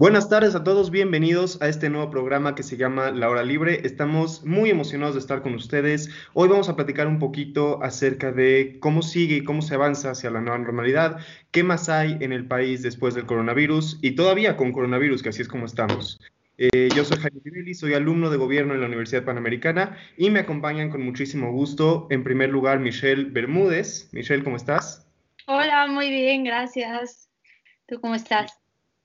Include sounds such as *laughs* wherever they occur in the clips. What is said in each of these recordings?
Buenas tardes a todos, bienvenidos a este nuevo programa que se llama La Hora Libre. Estamos muy emocionados de estar con ustedes. Hoy vamos a platicar un poquito acerca de cómo sigue y cómo se avanza hacia la nueva normalidad, qué más hay en el país después del coronavirus y todavía con coronavirus, que así es como estamos. Eh, yo soy Jaime Pirelli, soy alumno de gobierno en la Universidad Panamericana y me acompañan con muchísimo gusto, en primer lugar, Michelle Bermúdez. Michelle, ¿cómo estás? Hola, muy bien, gracias. ¿Tú cómo estás?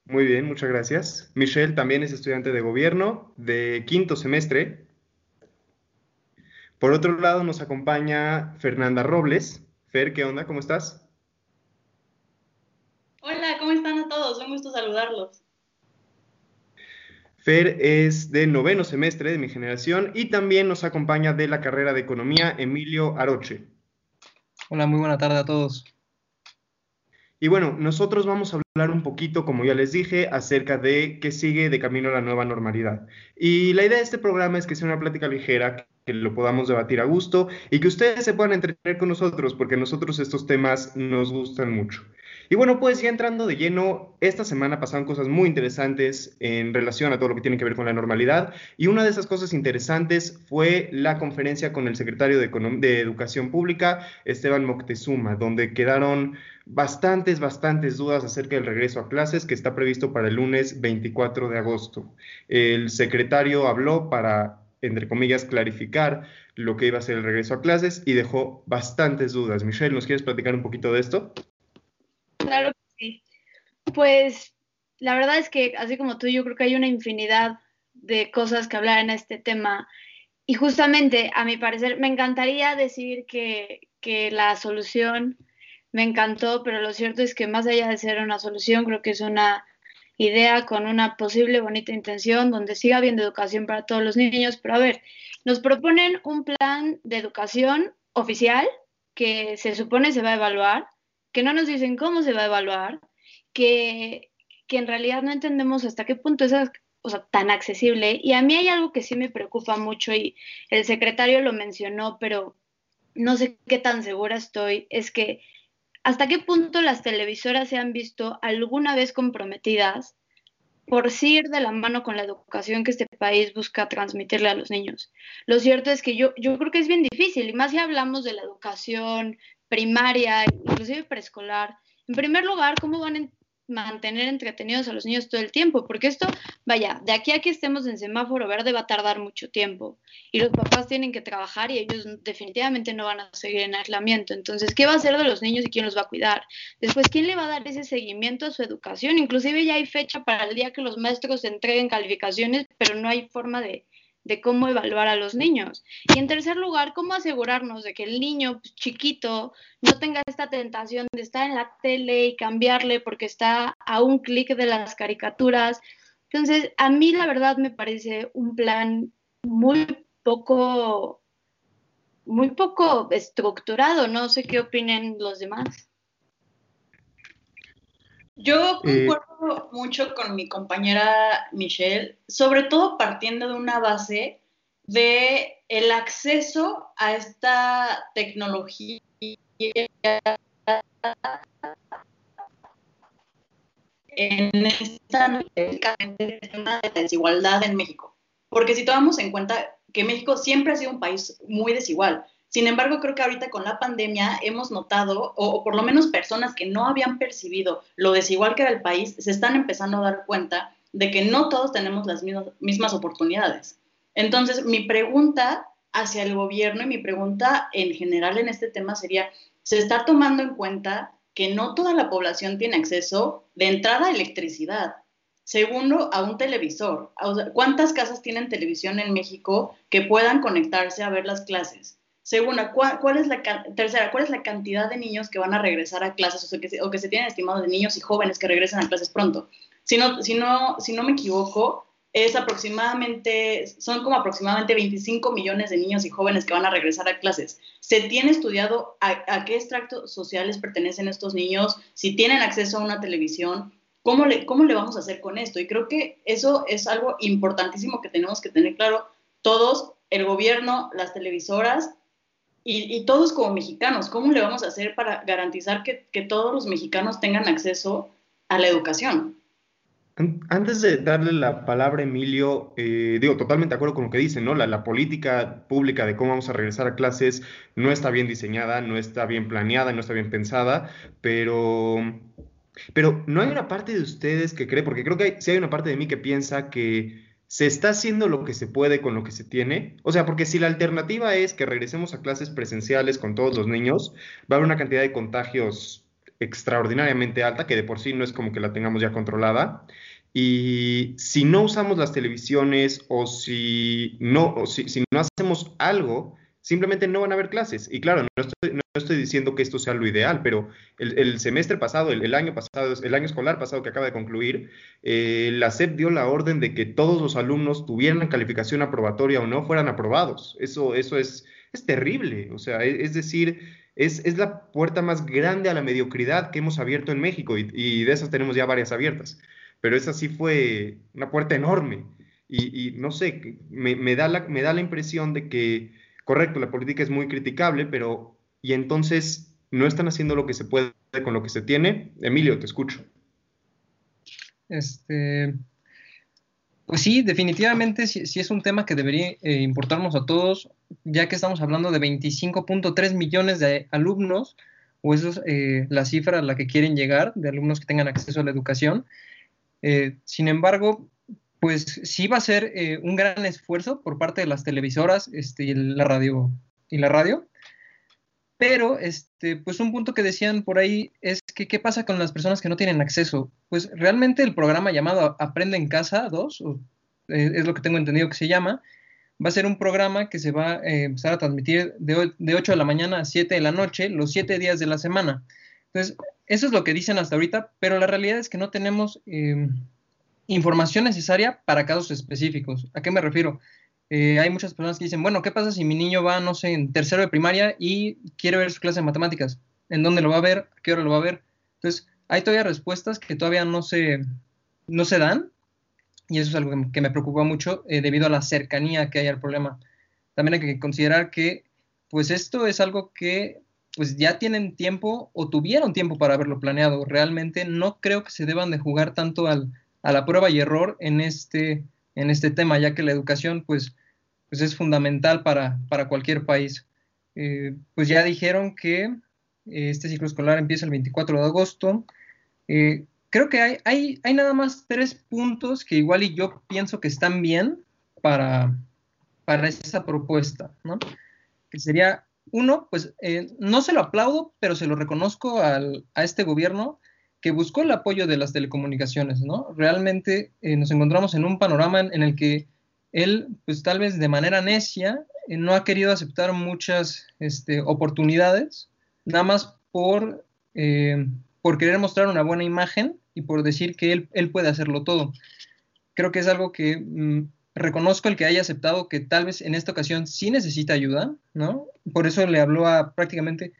Muy bien, muchas gracias. Michelle también es estudiante de gobierno de quinto semestre. Por otro lado nos acompaña Fernanda Robles. Fer, ¿qué onda? ¿Cómo estás? Hola, ¿cómo están a todos? Un gusto saludarlos. Fer es de noveno semestre de mi generación y también nos acompaña de la carrera de economía Emilio Aroche. Hola, muy buena tarde a todos. Y bueno, nosotros vamos a hablar un poquito, como ya les dije, acerca de qué sigue de camino a la nueva normalidad. Y la idea de este programa es que sea una plática ligera, que lo podamos debatir a gusto y que ustedes se puedan entretener con nosotros, porque nosotros estos temas nos gustan mucho. Y bueno, pues ya entrando de lleno, esta semana pasaron cosas muy interesantes en relación a todo lo que tiene que ver con la normalidad. Y una de esas cosas interesantes fue la conferencia con el secretario de, Educación Pública, Esteban Moctezuma, donde quedaron bastantes, bastantes dudas acerca del regreso a clases que está previsto para el lunes 24 de agosto. El secretario habló para, entre comillas, clarificar lo que iba a ser el regreso a clases y dejó bastantes dudas. Michelle, ¿nos quieres platicar un poquito de esto? Claro que sí. Pues la verdad es que, así como tú, yo creo que hay una infinidad de cosas que hablar en este tema. Y justamente, a mi parecer, me encantaría decir que, que la solución me encantó, pero lo cierto es que más allá de ser una solución, creo que es una idea con una posible bonita intención donde siga habiendo educación para todos los niños. Pero a ver, nos proponen un plan de educación oficial que se supone se va a evaluar, que no nos dicen cómo se va a evaluar, que, que en realidad no entendemos hasta qué punto es o sea, tan accesible. Y a mí hay algo que sí me preocupa mucho y el secretario lo mencionó, pero no sé qué tan segura estoy, es que ¿Hasta qué punto las televisoras se han visto alguna vez comprometidas por ir de la mano con la educación que este país busca transmitirle a los niños? Lo cierto es que yo, yo creo que es bien difícil, y más si hablamos de la educación primaria, inclusive preescolar. En primer lugar, ¿cómo van a mantener entretenidos a los niños todo el tiempo, porque esto, vaya, de aquí a que estemos en semáforo verde va a tardar mucho tiempo y los papás tienen que trabajar y ellos definitivamente no van a seguir en aislamiento. Entonces, ¿qué va a hacer de los niños y quién los va a cuidar? Después, ¿quién le va a dar ese seguimiento a su educación? Inclusive ya hay fecha para el día que los maestros entreguen calificaciones, pero no hay forma de, de cómo evaluar a los niños. Y en tercer lugar, cómo asegurarnos de que el niño pues, chiquito no tenga esta tentación de estar en la tele y cambiarle porque está a un clic de las caricaturas. Entonces, a mí la verdad me parece un plan muy poco, muy poco estructurado. No sé qué opinen los demás. Yo eh, concuerdo mucho con mi compañera Michelle, sobre todo partiendo de una base de el acceso a esta tecnología en esta desigualdad en México. Porque si tomamos en cuenta que México siempre ha sido un país muy desigual, sin embargo, creo que ahorita con la pandemia hemos notado, o, por lo menos personas que no habían percibido lo desigual que era el país, se están empezando a dar cuenta de que no todos tenemos las mismas, mismas oportunidades. Entonces, mi pregunta hacia el gobierno y mi pregunta en general en este tema sería, ¿se está tomando en cuenta que no toda la población tiene acceso de entrada a electricidad? Segundo, a un televisor. ¿Cuántas casas tienen televisión en México que puedan conectarse a ver las clases? Segunda, ¿cuál, es la tercera, cuál es la cantidad de niños que van a regresar a clases o, que, se, o que se tienen estimados de niños y jóvenes que regresen a clases pronto? Si no, si no, si no me equivoco, es aproximadamente, son como aproximadamente 25 millones de niños y jóvenes que van a regresar a clases. ¿Se tiene estudiado a, qué extractos sociales pertenecen estos niños? Si tienen acceso a una televisión, ¿cómo le, ¿cómo le vamos a hacer con esto? Y creo que eso es algo importantísimo que tenemos que tener claro todos, el gobierno, las televisoras y, todos como mexicanos. ¿Cómo le vamos a hacer para garantizar que, todos los mexicanos tengan acceso a la educación? Antes de darle la palabra a Emilio, eh, digo, totalmente de acuerdo con lo que dice, ¿no? La, la, política pública de cómo vamos a regresar a clases no está bien diseñada, no está bien planeada, no está bien pensada, pero, pero no hay una parte de ustedes que cree, porque creo que hay, sí hay una parte de mí que piensa que se está haciendo lo que se puede con lo que se tiene. O sea, porque si la alternativa es que regresemos a clases presenciales con todos los niños, va a haber una cantidad de contagios extraordinariamente alta, que de por sí no es como que la tengamos ya controlada. Y si no usamos las televisiones o si no, o si, no hacemos algo, simplemente no van a haber clases. Y claro, no estoy, diciendo que esto sea lo ideal, pero el, semestre pasado, el, año pasado, el año escolar pasado que acaba de concluir, eh, la SEP dio la orden de que todos los alumnos tuvieran calificación aprobatoria o no fueran aprobados. Eso, eso es, es terrible. O sea, es decir, es, la puerta más grande a la mediocridad que hemos abierto en México y, de esas tenemos ya varias abiertas. Pero esa sí fue una puerta enorme y, no sé, me, da la, me da la impresión de que, correcto, la política es muy criticable, pero y entonces no están haciendo lo que se puede con lo que se tiene. Emilio, te escucho. Este, pues sí, definitivamente sí, es un tema que debería eh, importarnos a todos, ya que estamos hablando de 25.3 millones de alumnos, o eso es eh, la cifra a la que quieren llegar, de alumnos que tengan acceso a la educación. Eh, sin embargo, pues sí va a ser un gran esfuerzo por parte de las televisoras este, y la radio y la radio. Pero, este, pues un punto que decían por ahí es que qué pasa con las personas que no tienen acceso. Pues realmente el programa llamado Aprende en Casa 2, eh, es lo que tengo entendido que se llama, va a ser un programa que se va a eh, empezar a transmitir de, de 8 de la mañana a 7 de la noche, los 7 días de la semana. Entonces, eso es lo que dicen hasta ahorita, pero la realidad es que no tenemos eh, información necesaria para casos específicos. ¿A qué me refiero? Eh, hay muchas personas que dicen, bueno, ¿qué pasa si mi niño va, no sé, en tercero de primaria y quiere ver su clase de matemáticas? ¿En dónde lo va a ver? ¿A qué hora lo va a ver? Entonces, hay todavía respuestas que todavía no se, no se dan y eso es algo que, me preocupa mucho eh, debido a la cercanía que hay al problema. También hay que considerar que, pues esto es algo que pues ya tienen tiempo o tuvieron tiempo para haberlo planeado. Realmente no creo que se deban de jugar tanto al, a la prueba y error en este, en este tema, ya que la educación pues, pues es fundamental para, para cualquier país. Eh, pues ya dijeron que eh, este ciclo escolar empieza el 24 de agosto. Eh, creo que hay, hay, hay, nada más tres puntos que igual y yo pienso que están bien para, para esa propuesta, ¿no? Que sería, uno, pues no se lo aplaudo, pero se lo reconozco al, a este gobierno que buscó el apoyo de las telecomunicaciones, ¿no? Realmente eh, nos encontramos en un panorama en, el que él, pues tal vez de manera necia, eh, no ha querido aceptar muchas este, oportunidades, nada más por, eh, por querer mostrar una buena imagen y por decir que él, él puede hacerlo todo. Creo que es algo que mm, reconozco el que haya aceptado que tal vez en esta ocasión sí necesita ayuda, ¿no? Por eso le habló a prácticamente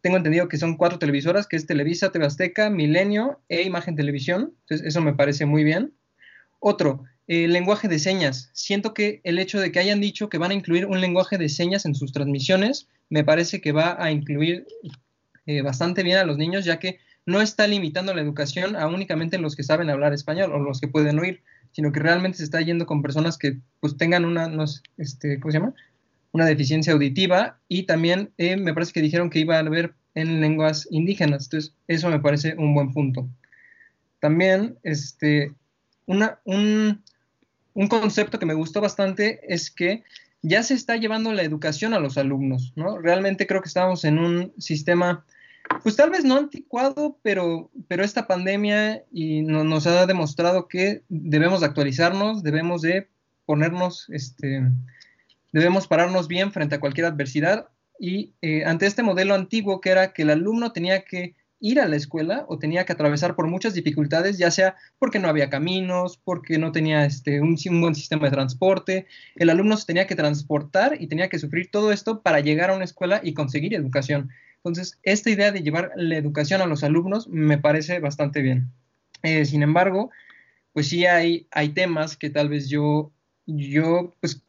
tengo entendido que son cuatro televisoras, que es Televisa, TV Milenio e Imagen Televisión. Entonces, eso me parece muy bien. Otro, el lenguaje de señas. Siento que el hecho de que hayan dicho que van a incluir un lenguaje de señas en sus transmisiones, me parece que va a incluir eh, bastante bien a los niños, ya que no está limitando la educación a únicamente los que saben hablar español o los que pueden oír, sino que realmente se está yendo con personas que pues tengan una, no este, ¿cómo se llama? Una deficiencia auditiva y también eh, me parece que dijeron que iba a haber en lenguas indígenas. Entonces, eso me parece un buen punto. También, este, una, un, un, concepto que me gustó bastante es que ya se está llevando la educación a los alumnos, ¿no? Realmente creo que estamos en un sistema, pues tal vez no anticuado, pero, pero esta pandemia y nos ha demostrado que debemos actualizarnos, debemos de ponernos, este, Debemos pararnos bien frente a cualquier adversidad y eh, ante este modelo antiguo que era que el alumno tenía que ir a la escuela o tenía que atravesar por muchas dificultades, ya sea porque no había caminos, porque no tenía este, un, un, buen sistema de transporte. El alumno se tenía que transportar y tenía que sufrir todo esto para llegar a una escuela y conseguir educación. Entonces, esta idea de llevar la educación a los alumnos me parece bastante bien. Eh, sin embargo, pues sí hay, hay temas que tal vez yo, yo pues,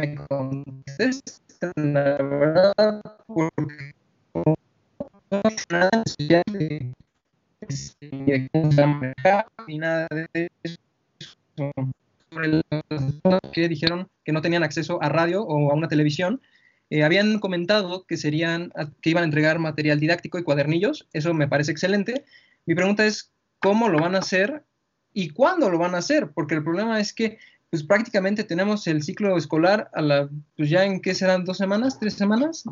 me contesten, la verdad, porque no nada de, ni nada de eso sobre las personas que dijeron que no tenían acceso a radio o a una televisión, eh, habían comentado que serían, que iban a entregar material didáctico y cuadernillos. Eso me parece excelente. Mi pregunta es, ¿cómo lo van a hacer y cuándo lo van a hacer? Porque el problema es que pues prácticamente tenemos el ciclo escolar a la, pues ya en qué serán dos semanas, tres semanas,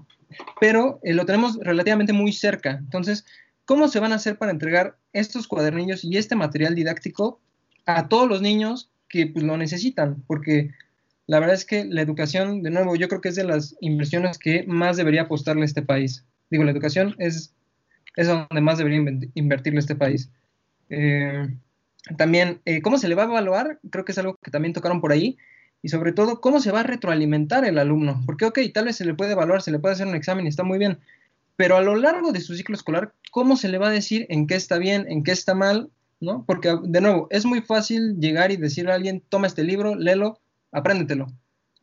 pero eh, lo tenemos relativamente muy cerca. Entonces, ¿cómo se van a hacer para entregar estos cuadernillos y este material didáctico a todos los niños que pues, lo necesitan, porque la verdad es que la educación, de nuevo, yo creo que es de las inversiones que más debería apostarle este país. Digo, la educación es, es donde más debería invertirle este país. Eh, también, eh, ¿cómo se le va a evaluar? Creo que es algo que también tocaron por ahí. Y sobre todo, ¿cómo se va a retroalimentar el alumno? Porque, ok, tal vez se le puede evaluar, se le puede hacer un examen está muy bien, pero a lo largo de su ciclo escolar, ¿cómo se le va a decir en qué está bien, en qué está mal ¿no? Porque, de nuevo, es muy fácil llegar y decirle a alguien, toma este libro, léelo, apréndetelo.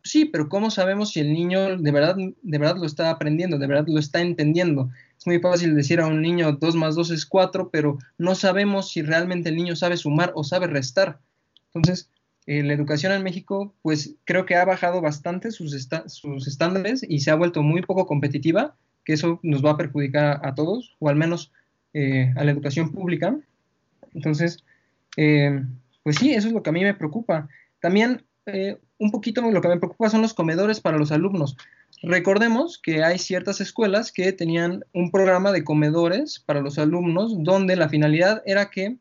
Sí, pero ¿cómo sabemos si el niño de verdad, de verdad lo está aprendiendo, de verdad lo está entendiendo? Es muy fácil decir a un niño 2 más 2 es 4, pero no sabemos si realmente el niño sabe sumar o sabe restar. Entonces, eh, la educación en México, pues creo que ha bajado bastante sus, sus estándares y se ha vuelto muy poco competitiva, que eso nos va a perjudicar a, todos, o al menos eh, a la educación pública. Entonces, eh, pues sí, eso es lo que a mí me preocupa. También eh, un poquito lo que me preocupa son los comedores para los alumnos. Recordemos que hay ciertas escuelas que tenían un programa de comedores para los alumnos donde la finalidad era que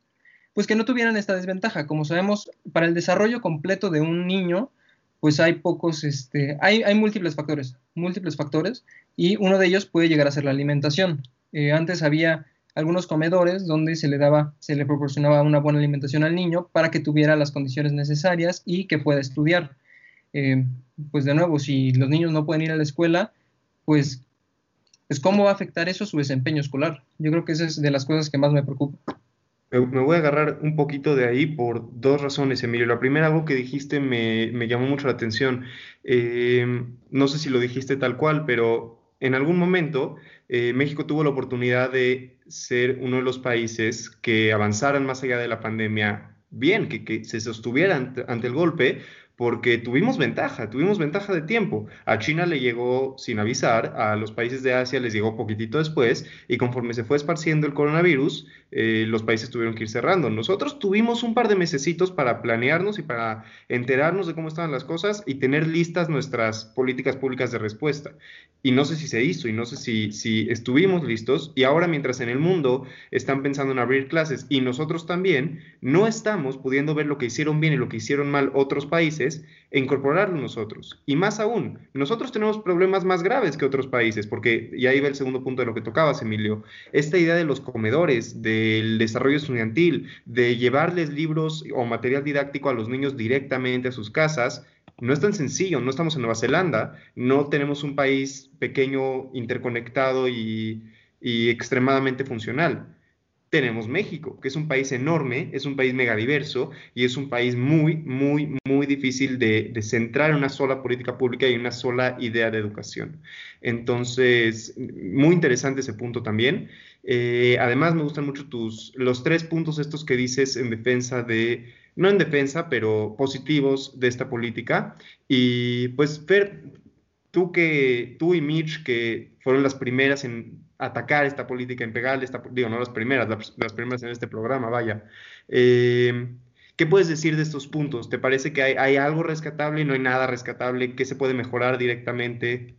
pues que no tuvieran esta desventaja. Como sabemos, para el desarrollo completo de un niño, pues hay pocos, este, hay, hay múltiples factores, múltiples factores, y uno de ellos puede llegar a ser la alimentación. Eh, antes había algunos comedores donde se le daba, se le proporcionaba una buena alimentación al niño para que tuviera las condiciones necesarias y que pueda estudiar. Eh, pues de nuevo, si los niños no pueden ir a la escuela, pues, pues cómo va a afectar eso su desempeño escolar. Yo creo que esa es de las cosas que más me preocupa. Me voy a agarrar un poquito de ahí por dos razones, Emilio. La primera, algo que dijiste me, llamó mucho la atención. Eh, no sé si lo dijiste tal cual, pero en algún momento eh, México tuvo la oportunidad de ser uno de los países que avanzaran más allá de la pandemia bien, que se sostuvieran ante el golpe, porque tuvimos ventaja, tuvimos ventaja de tiempo. A China le llegó sin avisar, a los países de Asia les llegó poquitito después, y conforme se fue esparciendo el coronavirus, eh, los países tuvieron que ir cerrando. Nosotros tuvimos un par de mesecitos para planearnos y para enterarnos de cómo estaban las cosas y tener listas nuestras políticas públicas de respuesta. Y no sé si se hizo y no sé si, si estuvimos listos. Y ahora mientras en el mundo están pensando en abrir clases y nosotros también, no estamos pudiendo ver lo que hicieron bien y lo que hicieron mal otros países e incorporarlo nosotros. Y más aún, nosotros tenemos problemas más graves que otros países, porque ya iba el segundo punto de lo que tocabas, Emilio, esta idea de los comedores, del desarrollo estudiantil, de llevarles libros o material didáctico a los niños directamente a sus casas, no es tan sencillo, no estamos en Nueva Zelanda, no tenemos un país pequeño, interconectado y, y extremadamente funcional tenemos México, que es un país enorme, es un país megadiverso y es un país muy, muy, muy difícil de, centrar en una sola política pública y una sola idea de educación. Entonces, muy interesante ese punto también. Eh, además, me gustan mucho tus, los tres puntos estos que dices en defensa de, no en defensa, pero positivos de esta política. Y pues, Fer, tú, que, tú y Mitch, que fueron las primeras en atacar esta política, pegarle esta, digo, no las primeras, las, primeras en este programa, vaya. Eh, ¿Qué puedes decir de estos puntos? ¿Te parece que hay, algo rescatable y no hay nada rescatable? ¿Qué se puede mejorar directamente?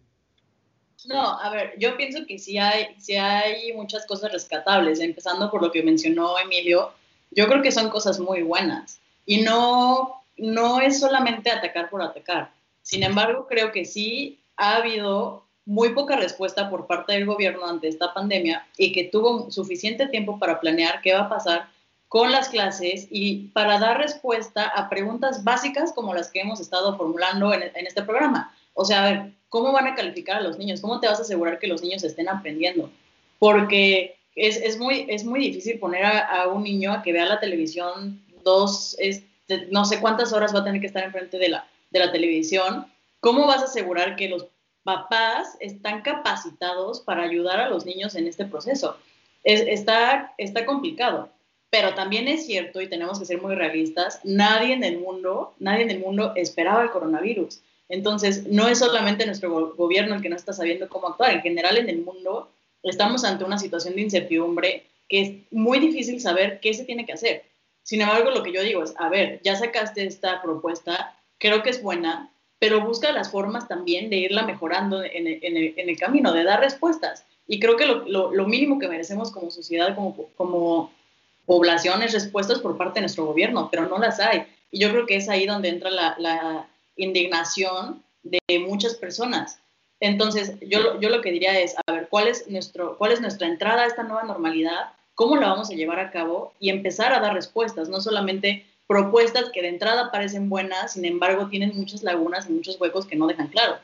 No, a ver, yo pienso que sí hay, sí hay muchas cosas rescatables, empezando por lo que mencionó Emilio. Yo creo que son cosas muy buenas y no, no es solamente atacar por atacar. Sin embargo, creo que sí ha habido muy poca respuesta por parte del gobierno ante esta pandemia y que tuvo suficiente tiempo para planear qué va a pasar con las clases y para dar respuesta a preguntas básicas como las que hemos estado formulando en, este programa. O sea, a ver, ¿cómo van a calificar a los niños? ¿Cómo te vas a asegurar que los niños estén aprendiendo? Porque es, es muy, es muy difícil poner a, un niño a que vea la televisión dos, este, no sé cuántas horas va a tener que estar enfrente de la, de la televisión. ¿Cómo vas a asegurar que los papás están capacitados para ayudar a los niños en este proceso? Es, está, está complicado. Pero también es cierto, y tenemos que ser muy realistas, nadie en el mundo, nadie en el mundo esperaba el coronavirus. Entonces, no es solamente nuestro gobierno el que no está sabiendo cómo actuar. En general, en el mundo, estamos ante una situación de incertidumbre que es muy difícil saber qué se tiene que hacer. Sin embargo, lo que yo digo es, a ver, ya sacaste esta propuesta, creo que es buena, pero busca las formas también de irla mejorando en el, camino, de dar respuestas. Y creo que lo, mínimo que merecemos como sociedad, como, como poblaciones, respuestas por parte de nuestro gobierno, pero no las hay. Y yo creo que es ahí donde entra la, indignación de muchas personas. Entonces, yo, yo lo que diría es, a ver, ¿cuál es, nuestro, ¿cuál es nuestra entrada a esta nueva normalidad? ¿Cómo la vamos a llevar a cabo? Y empezar a dar respuestas, no solamente propuestas que de entrada parecen buenas, sin embargo, tienen muchas lagunas y muchos huecos que no dejan claro.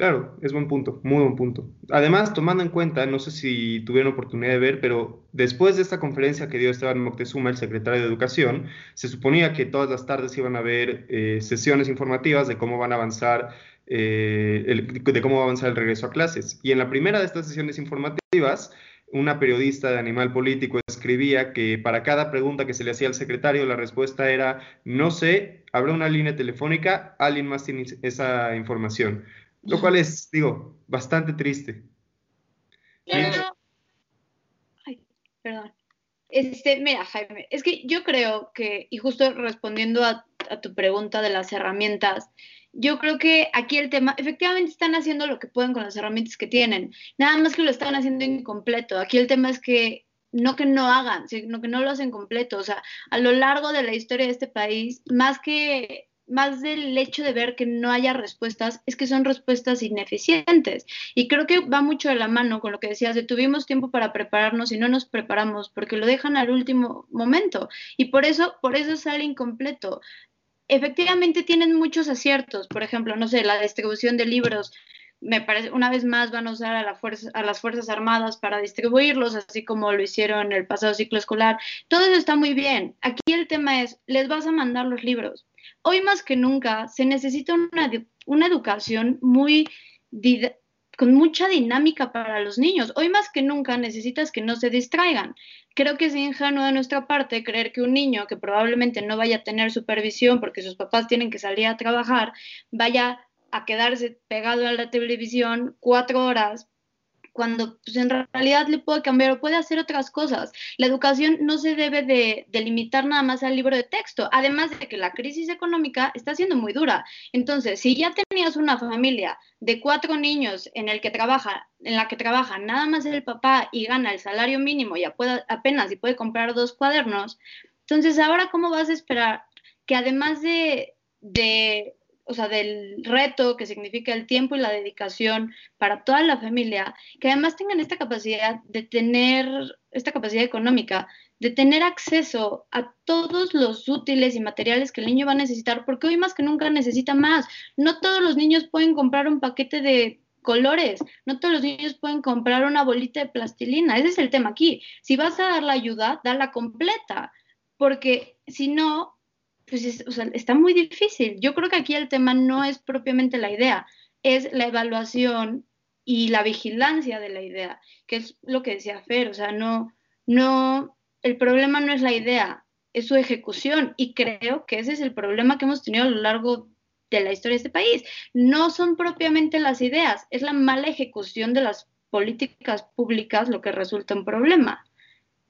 Claro, es buen punto, muy buen punto. Además, tomando en cuenta, no sé si tuvieron oportunidad de ver, pero después de esta conferencia que dio Esteban Moctezuma, el secretario de Educación, se suponía que todas las tardes iban a haber eh, sesiones informativas de cómo van a avanzar, eh, de cómo va a avanzar el regreso a clases. Y en la primera de estas sesiones informativas, una periodista de Animal Político escribía que para cada pregunta que se le hacía al secretario, la respuesta era, no sé, habrá una línea telefónica, alguien más tiene esa información. Lo cual es, digo, bastante triste. Ay, perdón. Este, mira, Jaime, es que yo creo que, y justo respondiendo a, a, tu pregunta de las herramientas, yo creo que aquí el tema, efectivamente están haciendo lo que pueden con las herramientas que tienen, nada más que lo están haciendo incompleto. Aquí el tema es que no que no hagan, sino que no lo hacen completo. O sea, a lo largo de la historia de este país, más que más del hecho de ver que no haya respuestas, es que son respuestas ineficientes. Y creo que va mucho de la mano con lo que decías, de tuvimos tiempo para prepararnos y no nos preparamos porque lo dejan al último momento. Y por eso, por eso sale incompleto. Efectivamente tienen muchos aciertos, por ejemplo, no sé, la distribución de libros, me parece, una vez más van a usar a, la a las Fuerzas Armadas para distribuirlos, así como lo hicieron en el pasado ciclo escolar. Todo eso está muy bien. Aquí el tema es, les vas a mandar los libros hoy más que nunca se necesita una, una educación muy con mucha dinámica para los niños. Hoy más que nunca necesitas que no se distraigan. Creo que es ingenuo de nuestra parte creer que un niño que probablemente no vaya a tener supervisión porque sus papás tienen que salir a trabajar, vaya a quedarse pegado a la televisión cuatro horas cuando pues, en realidad le puede cambiar o puede hacer otras cosas. La educación no se debe de, limitar nada más al libro de texto, además de que la crisis económica está siendo muy dura. Entonces, si ya tenías una familia de cuatro niños en el que trabaja, en la que trabaja nada más el papá y gana el salario mínimo y apenas y puede comprar dos cuadernos, entonces ahora cómo vas a esperar que además de, de o sea, del reto que significa el tiempo y la dedicación para toda la familia, que además tengan esta capacidad de tener, esta capacidad económica, de tener acceso a todos los útiles y materiales que el niño va a necesitar, porque hoy más que nunca necesita más. No todos los niños pueden comprar un paquete de colores, no todos los niños pueden comprar una bolita de plastilina, ese es el tema aquí. Si vas a dar la ayuda, dala completa, porque si no, pues o sea, está muy difícil. Yo creo que aquí el tema no es propiamente la idea, es la evaluación y la vigilancia de la idea, que es lo que decía Fer, o sea, no, no, el problema no es la idea, es su ejecución y creo que ese es el problema que hemos tenido a lo largo de la historia de este país. No son propiamente las ideas, es la mala ejecución de las políticas públicas lo que resulta un problema.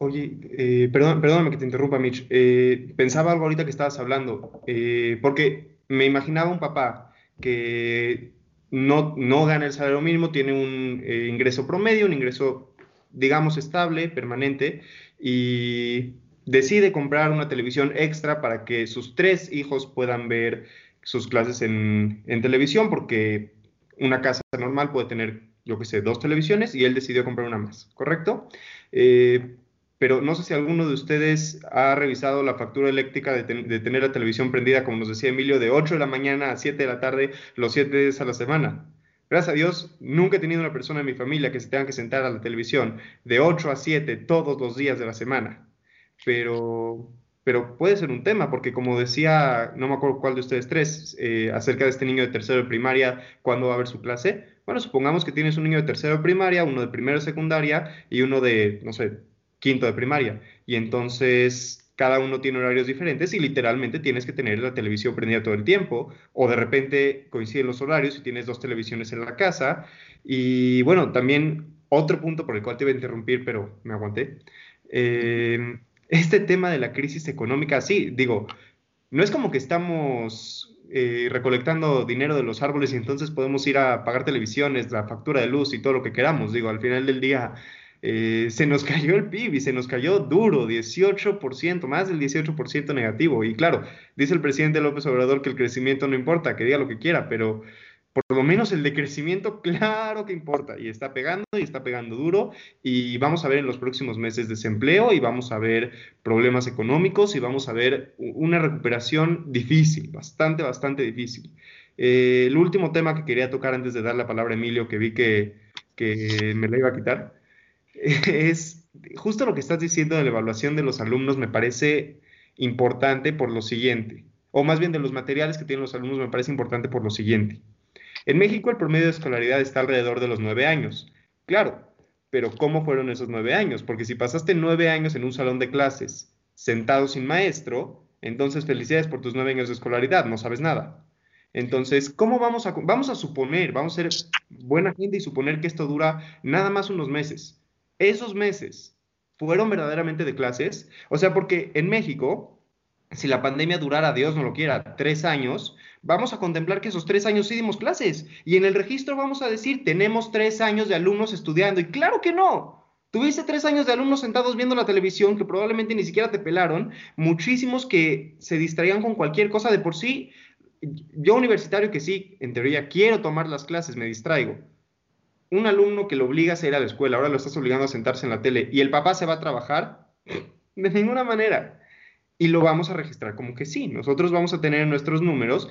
Oye, eh, perdón, perdóname que te interrumpa, Mitch. Eh, pensaba algo ahorita que estabas hablando, eh, porque me imaginaba un papá que no, no gana el salario mínimo, tiene un ingreso promedio, un ingreso, digamos, estable, permanente, y decide comprar una televisión extra para que sus tres hijos puedan ver sus clases en, en televisión, porque una casa normal puede tener, yo qué sé, dos televisiones y él decidió comprar una más, ¿correcto? Eh, pero no sé si alguno de ustedes ha revisado la factura eléctrica de, tener la televisión prendida, como nos decía Emilio, de 8 de la mañana a 7 de la tarde, los 7 días a la semana. Gracias a Dios, nunca he tenido una persona en mi familia que se tenga que sentar a la televisión de 8 a 7 todos los días de la semana. Pero, pero puede ser un tema, porque como decía, no me acuerdo cuál de ustedes tres, eh, acerca de este niño de tercero de primaria, ¿cuándo va a haber su clase? Bueno, supongamos que tienes un niño de tercero de primaria, uno de primero de secundaria y uno de, no sé, quinto de primaria. Y entonces cada uno tiene horarios diferentes y literalmente tienes que tener la televisión prendida todo el tiempo o de repente coinciden los horarios y tienes dos televisiones en la casa. Y bueno, también otro punto por el cual te iba a interrumpir, pero me aguanté. Em, este tema de la crisis económica, sí, digo, no es como que estamos eh, recolectando dinero de los árboles y entonces podemos ir a pagar televisiones, la factura de luz y todo lo que queramos. Digo, al final del día eh, se nos *laughs* cayó el PIB y se nos cayó duro, 18%, más del 18% negativo. Y claro, dice el presidente López Obrador que el crecimiento no importa, que diga lo que quiera, pero por lo menos el decrecimiento, *laughs* claro que importa, y está pegando, y está pegando duro, y vamos a ver en los próximos meses desempleo, y vamos a ver problemas económicos, y vamos a ver una recuperación difícil, bastante, bastante difícil. Eh, el último tema que quería tocar antes de dar la palabra a Emilio, que vi que, que me la iba a quitar, *laughs* es justo lo que estás diciendo de la evaluación de los alumnos me parece importante por lo siguiente, o más bien de los materiales que tienen los alumnos me parece importante por lo siguiente. En México el promedio de escolaridad está alrededor de los nueve años. Claro, pero ¿cómo fueron esos nueve años? Porque si pasaste nueve años en un salón de clases sentado sin maestro, entonces felicidades por tus nueve años de escolaridad, no sabes nada. Entonces, ¿cómo vamos a, vamos a suponer, vamos a ser buena gente y suponer que esto dura nada más unos meses? Esos meses fueron verdaderamente de clases. O sea, porque en México, si la pandemia durara, Dios no lo quiera, tres años, vamos a contemplar que esos tres años sí dimos clases. Y en el registro vamos a decir, tenemos tres años de alumnos estudiando. Y claro que no. Tuviste tres años de alumnos sentados viendo la televisión que probablemente ni siquiera te pelaron, muchísimos que se distraían con cualquier cosa de por sí. Yo universitario que sí, en teoría quiero tomar las clases, me distraigo un alumno que lo obligas a ir a la escuela, ahora lo estás obligando a sentarse en la tele y el papá se va a trabajar, *clears throat* de ninguna manera. Y lo vamos a registrar como que sí. Nosotros vamos a tener en nuestros números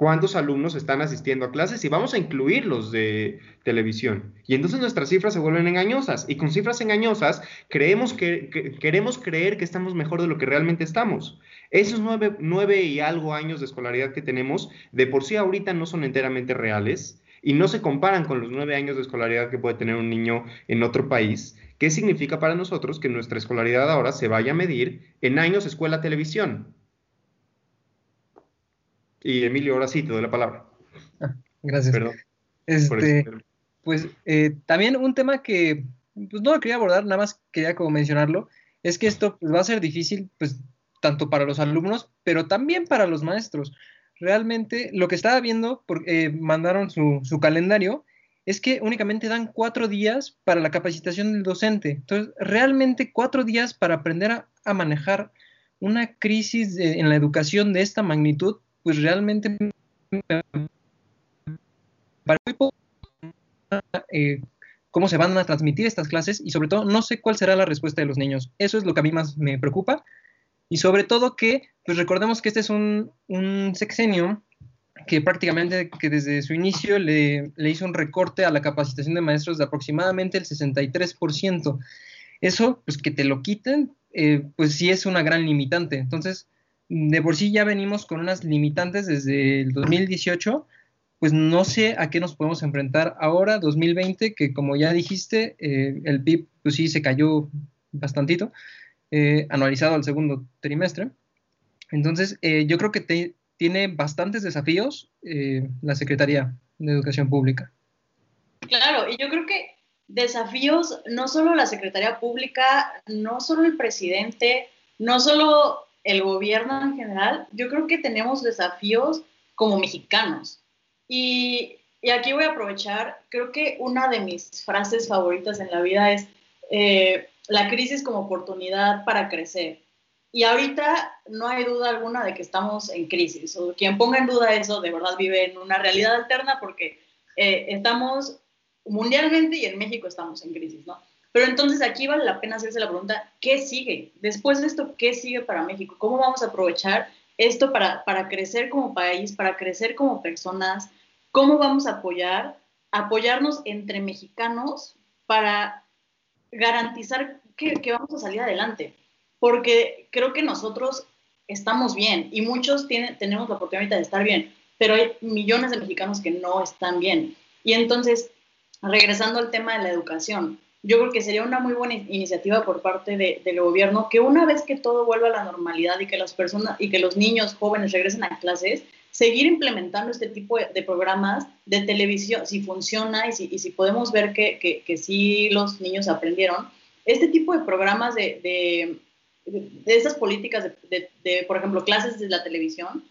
cuántos alumnos están asistiendo a clases y vamos a incluirlos de televisión. Y entonces nuestras cifras se vuelven engañosas. Y con cifras engañosas creemos que, queremos creer que estamos mejor de lo que realmente estamos. Esos nueve, nueve y algo años de escolaridad que tenemos, de por sí ahorita no son enteramente reales y no se comparan con los nueve años de escolaridad que puede tener un niño en otro país. ¿Qué significa para nosotros que nuestra escolaridad ahora se vaya a medir en años escuela-televisión? Y Emilio, ahora sí te doy la palabra. Ah, *laughs* gracias. Perdón. Este, pues eh, también un tema que pues, no lo quería abordar, nada más quería como mencionarlo, es que esto pues, va a ser difícil, pues, tanto para los alumnos, pero también para los maestros realmente lo que estaba viendo, porque eh, mandaron su, calendario, es que únicamente dan cuatro días para la capacitación del docente. Entonces, realmente cuatro días para aprender a, manejar una crisis en la educación de esta magnitud, pues realmente para eh, cómo se van a transmitir estas clases y sobre todo no sé cuál será la respuesta de los niños. Eso es lo que a mí más me preocupa y sobre todo que, pues recordemos que este es un, sexenio que prácticamente que desde su inicio le, hizo un recorte a la capacitación de maestros de aproximadamente el 63%. Eso, pues que te lo quiten, eh, pues sí es una gran limitante. Entonces, de por sí ya venimos con unas limitantes desde el 2018, pues no sé a qué nos podemos enfrentar ahora, 2020, que como ya dijiste, eh, el PIB pues sí se cayó bastantito. Eh, anualizado al segundo trimestre. Entonces, eh, yo creo que tiene bastantes desafíos eh, la Secretaría de Educación Pública. Claro, y yo creo que desafíos no solo la Secretaría Pública, no solo el presidente, no solo el gobierno en general, yo creo que tenemos desafíos como mexicanos. Y, y aquí voy a aprovechar, creo que una de mis frases favoritas en la vida es, la crisis como oportunidad para crecer. Y ahorita no hay duda alguna de que estamos en crisis. O quien ponga en duda eso de verdad vive en una realidad alterna porque eh, estamos mundialmente y en México estamos en crisis, ¿no? Pero entonces aquí vale la pena hacerse la pregunta, ¿qué sigue? Después de esto, ¿qué sigue para México? ¿Cómo vamos a aprovechar esto para, para crecer como país, para crecer como personas? ¿Cómo vamos a apoyar? Apoyarnos entre mexicanos para garantizar que, que vamos a salir adelante. Porque creo que nosotros estamos bien y muchos tienen, tenemos la oportunidad de estar bien, pero hay millones de mexicanos que no están bien. Y entonces, regresando al tema de la educación, yo creo que sería una muy buena iniciativa por parte del gobierno que una vez que todo vuelva a la normalidad y que las personas y que los niños jóvenes regresen a clases, seguir implementando este tipo de, programas de televisión, si funciona y si, podemos ver que, que, sí los niños aprendieron, este tipo de programas de, de, esas políticas de, por ejemplo, clases de la televisión,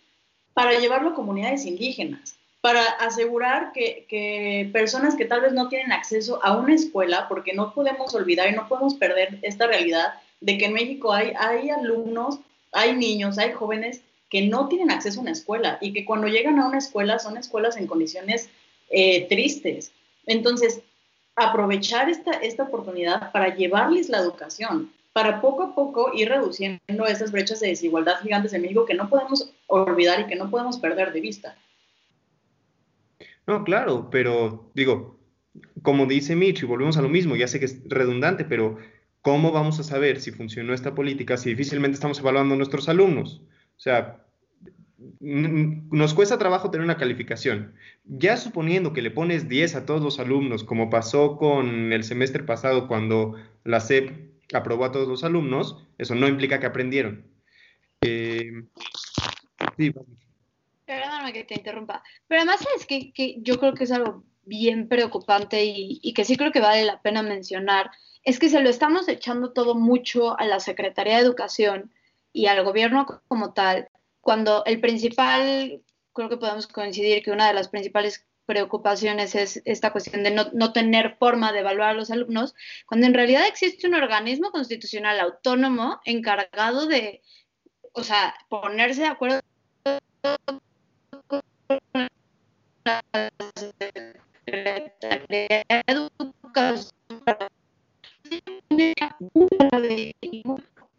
para llevarlo a comunidades indígenas para asegurar que, personas que tal vez no tienen acceso a una escuela, porque no podemos olvidar y no podemos perder esta realidad de que en México hay alumnos, hay niños, hay jóvenes que no tienen acceso a una escuela y que cuando llegan a una escuela son escuelas en condiciones eh, tristes. Entonces, aprovechar esta, esta oportunidad para llevarles la educación, para poco a poco ir reduciendo esas brechas de desigualdad gigantes en México que no podemos olvidar y que no podemos perder de vista. No, claro, pero digo, como dice Mitch, y volvemos a lo mismo, ya sé que es redundante, pero ¿cómo vamos a saber si funcionó esta política si difícilmente estamos evaluando a nuestros alumnos? O sea, nos cuesta trabajo tener una calificación. Ya suponiendo que le pones 10 a todos los alumnos, como pasó con el semestre pasado cuando la SEP aprobó a todos los alumnos, eso no implica que aprendieron. Eh. Perdóname que te interrumpa. Pero además es que, que yo creo que es algo bien preocupante y, y, que sí creo que vale la pena mencionar, es que se lo estamos echando todo mucho a la Secretaría de Educación y al gobierno como tal, cuando el principal, creo que podemos coincidir que una de las principales preocupaciones es esta cuestión de no, no, tener forma de evaluar a los alumnos, cuando en realidad existe un organismo constitucional autónomo encargado de, o sea, ponerse de acuerdo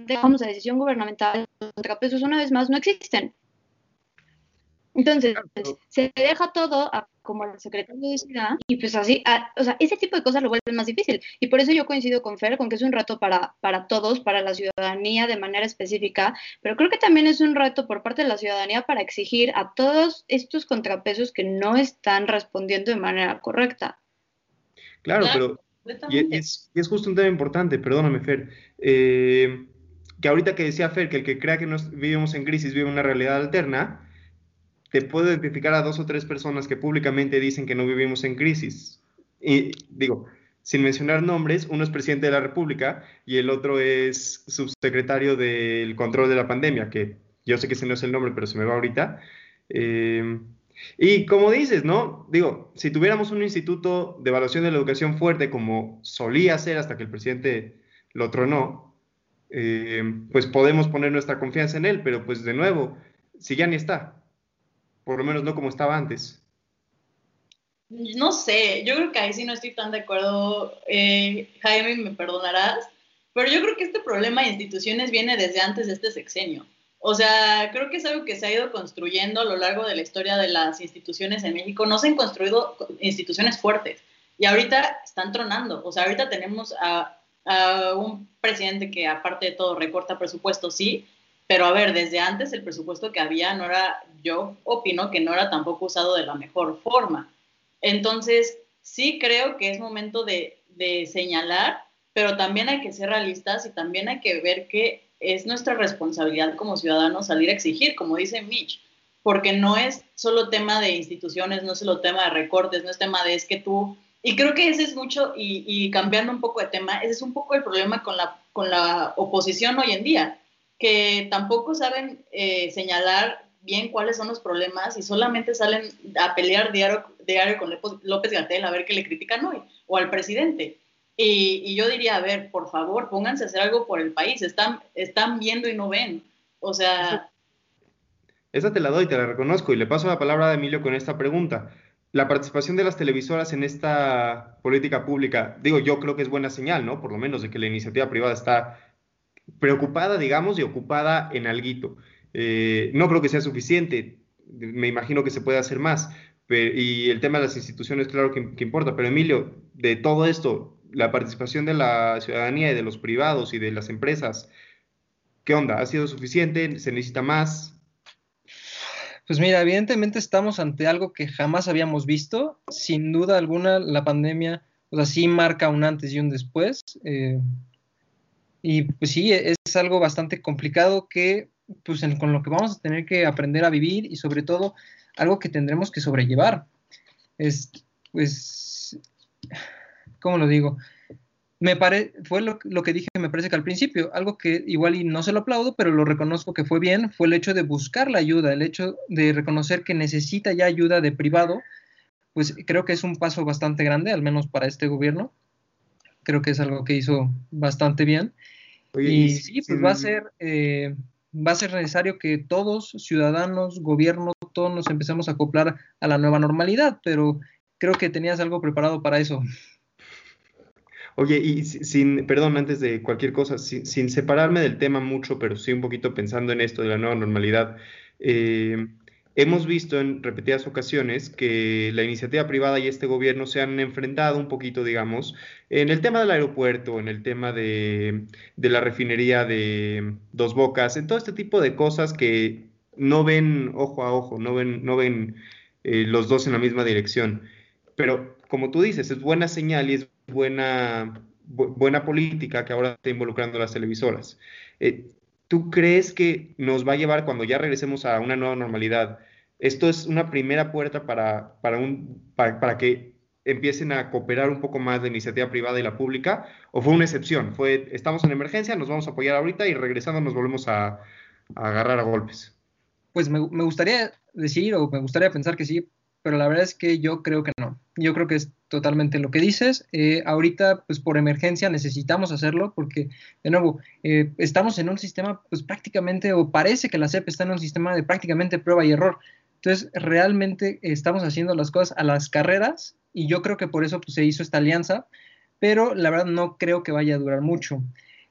dejamos la decisión gubernamental, contrapesos una vez más no existen. Entonces, se deja todo a como el secretario decida y pues así, o sea, ese tipo de cosas lo vuelven más difícil. Y por eso yo coincido con Fer, con que es un reto para, para todos, para la ciudadanía de manera específica, pero creo que también es un reto por parte de la ciudadanía para exigir a todos estos contrapesos que no están respondiendo de manera correcta. Claro, pero y es, es, justo un tema importante, perdóname Fer, eh, que ahorita que decía Fer que el que crea que nos vivimos en crisis vive una realidad alterna, te puedo identificar a dos o tres personas que públicamente dicen que no vivimos en crisis. Y digo, sin mencionar nombres, uno es presidente de la República y el otro es subsecretario del control de la pandemia, que yo sé que ese no es el nombre, pero se me va ahorita. Eh, y como dices, ¿no? Digo, si tuviéramos un instituto de evaluación de la educación fuerte como solía ser hasta que el presidente lo tronó, eh, pues podemos poner nuestra confianza en él, pero pues de nuevo, si ya ni está, por lo menos no como estaba antes. No sé, yo creo que ahí sí no estoy tan de acuerdo, eh, Jaime, me perdonarás, pero yo creo que este problema de instituciones viene desde antes de este sexenio. O sea, creo que es algo que se ha ido construyendo a lo largo de la historia de las instituciones en México. No se han construido instituciones fuertes y ahorita están tronando. O sea, ahorita tenemos a, a un presidente que aparte de todo recorta presupuesto, sí, pero a ver, desde antes el presupuesto que había no era, yo opino que no era tampoco usado de la mejor forma. Entonces, sí creo que es momento de, señalar, pero también hay que ser realistas y también hay que ver que es nuestra responsabilidad como ciudadanos salir a exigir, como dice Mitch, porque no es solo tema de instituciones, no es solo tema de recortes, no es tema de es que tú, y creo que ese es mucho, y, y cambiando un poco de tema, ese es un poco el problema con la, con la oposición hoy en día que tampoco saben eh, señalar bien cuáles son los problemas y solamente salen a pelear diario, diario con López Gatel a ver qué le critican hoy, o al presidente. Y, yo diría, a ver, por favor, pónganse a hacer algo por el país, están, están viendo y no ven. O sea... Esa te la doy, te la reconozco y le paso la palabra a Emilio con esta pregunta. La participación de las televisoras en esta política pública, digo, yo creo que es buena señal, ¿no? Por lo menos de que la iniciativa privada está preocupada, digamos, y ocupada en alguito. Eh, no creo que sea suficiente, me imagino que se puede hacer más. y el tema de las instituciones, claro que, que importa, pero Emilio, de todo esto, la participación de la ciudadanía y de los privados y de las empresas, ¿qué onda? ¿Ha sido suficiente? ¿Se necesita más? Pues mira, evidentemente estamos ante algo que jamás habíamos visto. Sin duda alguna, la pandemia, o sea, sí marca un antes y un después. Eh, y pues sí, es algo bastante complicado que, pues con lo que vamos a tener que aprender a vivir y sobre todo algo que tendremos que sobrellevar. Es, pues, ¿cómo lo digo? Me pare, fue lo, que dije, me parece que al principio, algo que igual y no se lo aplaudo, pero lo reconozco que fue bien, fue el hecho de buscar la ayuda, el hecho de reconocer que necesita ya ayuda de privado, pues creo que es un paso bastante grande, al menos para este gobierno. Creo que es algo que hizo bastante bien. y, sí, pues va a ser, eh, va a ser necesario que todos, ciudadanos, gobierno, todos nos empecemos a acoplar a la nueva normalidad, pero creo que tenías algo preparado para eso. Oye, y sin, perdón, antes de cualquier cosa, sin, separarme del tema mucho, pero sí un poquito pensando en esto de la nueva normalidad, eh, hemos visto en repetidas ocasiones que la iniciativa privada y este gobierno se han enfrentado un poquito, digamos, en el tema del aeropuerto, en el tema de, la refinería de Dos Bocas, en todo este tipo de cosas que no ven ojo a ojo, no ven, no ven eh, los dos en la misma dirección. Pero como tú dices, es buena señal y es buena, buena política que ahora está involucrando las televisoras. Eh, ¿Tú crees que nos va a llevar cuando ya regresemos a una nueva normalidad? ¿Esto es una primera puerta para, para, un, para, que empiecen a cooperar un poco más la iniciativa privada y la pública? ¿O fue una excepción? Fue, estamos en emergencia, nos vamos a apoyar ahorita y regresando nos volvemos a, a agarrar a golpes? Pues me, me, gustaría decir o me gustaría pensar que sí, pero la verdad es que yo creo que no. Yo creo que es totalmente lo que dices. Eh, ahorita, pues por emergencia necesitamos hacerlo porque, de nuevo, eh, estamos en un sistema, pues prácticamente, o parece que la CEP está en un sistema de prácticamente prueba y error. Entonces, realmente estamos haciendo las cosas a las carreras y yo creo que por eso pues, se hizo esta alianza, pero la verdad no creo que vaya a durar mucho.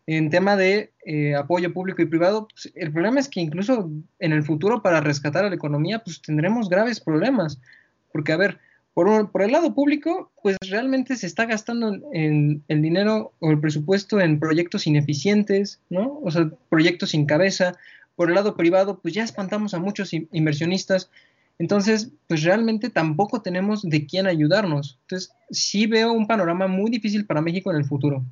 En tema de eh, apoyo público y privado, pues, el problema es que incluso en el futuro para rescatar a la economía, pues tendremos graves problemas porque, a ver, por, por el lado público, pues realmente se está gastando el dinero o el presupuesto en proyectos ineficientes, ¿no? O sea, proyectos sin cabeza. Por el lado privado, pues ya espantamos a muchos inversionistas. Entonces, pues realmente tampoco tenemos de quién ayudarnos. Entonces, sí veo un panorama muy difícil para México en el futuro.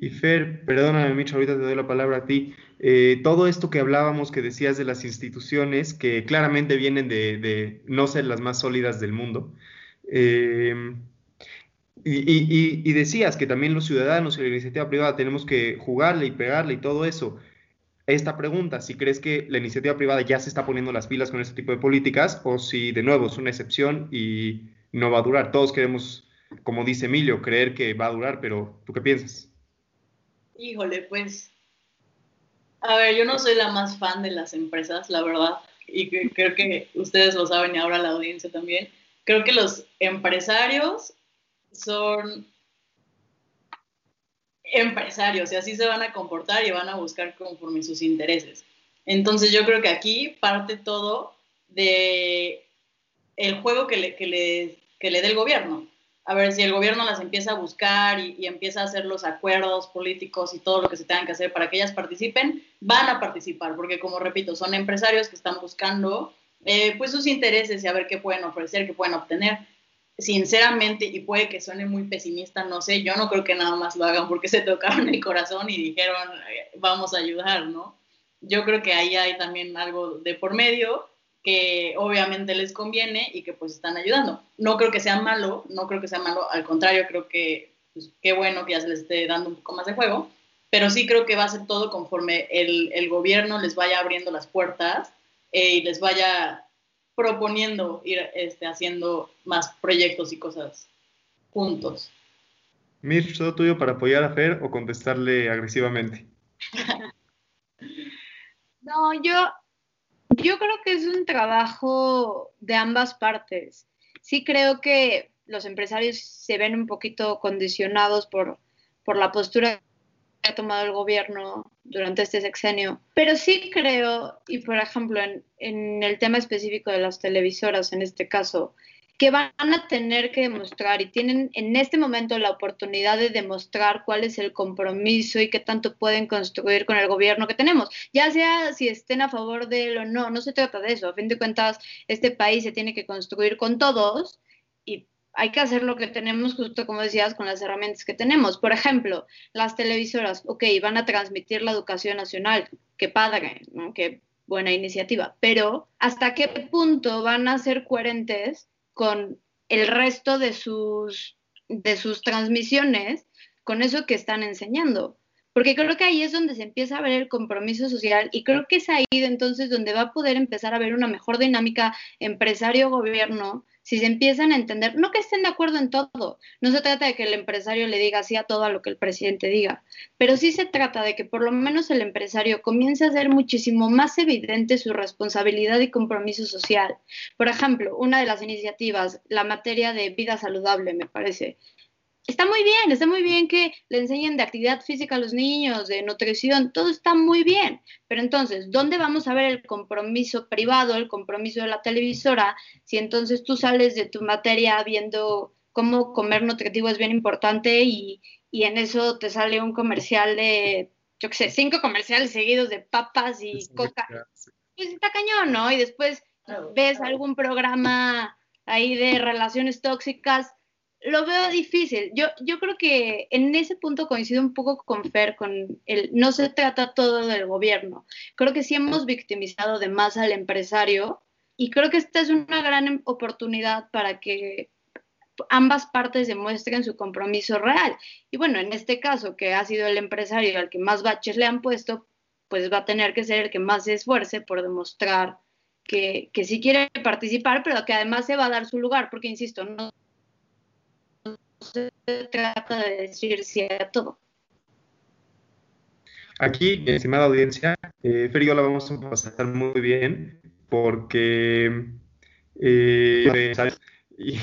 Y Fer, perdóname, Micho, ahorita te doy la palabra a ti. Eh, todo esto que hablábamos, que decías de las instituciones, que claramente vienen de, no ser las más sólidas del mundo, eh, y, decías que también los ciudadanos y la iniciativa privada tenemos que jugarle y pegarle y todo eso. Esta pregunta, si crees que la iniciativa privada ya se está poniendo las pilas con este tipo de políticas o si de nuevo es una excepción y no va a durar. Todos queremos, como dice Emilio, creer que va a durar, pero ¿tú qué piensas? Híjole, pues, a ver, yo no soy la más fan de las empresas, la verdad, y creo que ustedes lo saben y ahora la audiencia también. Creo que los empresarios son empresarios y así se van a comportar y van a buscar conforme sus intereses. Entonces yo creo que aquí parte todo de el juego que le, que le, que le dé el gobierno a ver si el gobierno las empieza a buscar y, empieza a hacer los acuerdos políticos y todo lo que se tengan que hacer para que ellas participen, van a participar, porque como repito, son empresarios que están buscando eh, pues sus intereses y a ver qué pueden ofrecer, qué pueden obtener. Sinceramente, y puede que suene muy pesimista, no sé, yo no creo que nada más lo hagan porque se tocaron el corazón y dijeron, vamos a ayudar, ¿no? Yo creo que ahí hay también algo de por medio que obviamente les conviene y que pues están ayudando. No creo que sea malo, no creo que sea malo, al contrario, creo que pues, qué bueno que ya se les esté dando un poco más de juego, pero sí creo que va a ser todo conforme el, el gobierno les vaya abriendo las puertas eh, y les vaya proponiendo ir este, haciendo más proyectos y cosas juntos. Mir, ¿todo tuyo para apoyar a Fer o contestarle agresivamente? *laughs* no, yo yo creo que es un trabajo de ambas partes. sí creo que los empresarios se ven un poquito condicionados por, por la postura que ha tomado el gobierno durante este sexenio. Pero sí creo, y por ejemplo, en, en el tema específico de las televisoras, en este caso, que van a tener que demostrar y tienen en este momento la oportunidad de demostrar cuál es el compromiso y qué tanto pueden construir con el gobierno que tenemos, ya sea si estén a favor de él o no, no se trata de eso, a fin de cuentas este país se tiene que construir con todos y hay que hacer lo que tenemos, justo como decías, con las herramientas que tenemos. Por ejemplo, las televisoras, ok, van a transmitir la educación nacional, qué padre, ¿no? qué buena iniciativa, pero ¿hasta qué punto van a ser coherentes con el resto de sus, de sus transmisiones, con eso que están enseñando. Porque creo que ahí es donde se empieza a ver el compromiso social y creo que es ahí entonces donde va a poder empezar a ver una mejor dinámica empresario-gobierno si se empiezan a entender, no que estén de acuerdo en todo, no se trata de que el empresario le diga sí a todo a lo que el presidente diga, pero sí se trata de que por lo menos el empresario comience a hacer muchísimo más evidente su responsabilidad y compromiso social. Por ejemplo, una de las iniciativas, la materia de vida saludable, me parece, está muy bien, está muy bien que le enseñen de actividad física a los niños, de nutrición, todo está muy bien. Pero entonces, ¿dónde vamos a ver el compromiso privado, el compromiso de la televisora, si entonces tú sales de tu materia viendo cómo comer nutritivo es bien importante y, y en eso te sale un comercial de, yo qué sé, cinco comerciales seguidos de papas y coca? Pues está cañón, ¿no? Y después ves algún programa ahí de relaciones tóxicas lo veo difícil. Yo, yo creo que en ese punto coincido un poco con Fer, con el no se trata todo del gobierno. Creo que sí hemos victimizado de más al empresario y creo que esta es una gran oportunidad para que ambas partes demuestren su compromiso real. Y bueno, en este caso, que ha sido el empresario al que más baches le han puesto, pues va a tener que ser el que más se esfuerce por demostrar que, que sí quiere participar, pero que además se va a dar su lugar, porque insisto, no se trata de decir sí a todo. Aquí, estimada audiencia, eh, Fer y yo la vamos a pasar muy bien porque eh,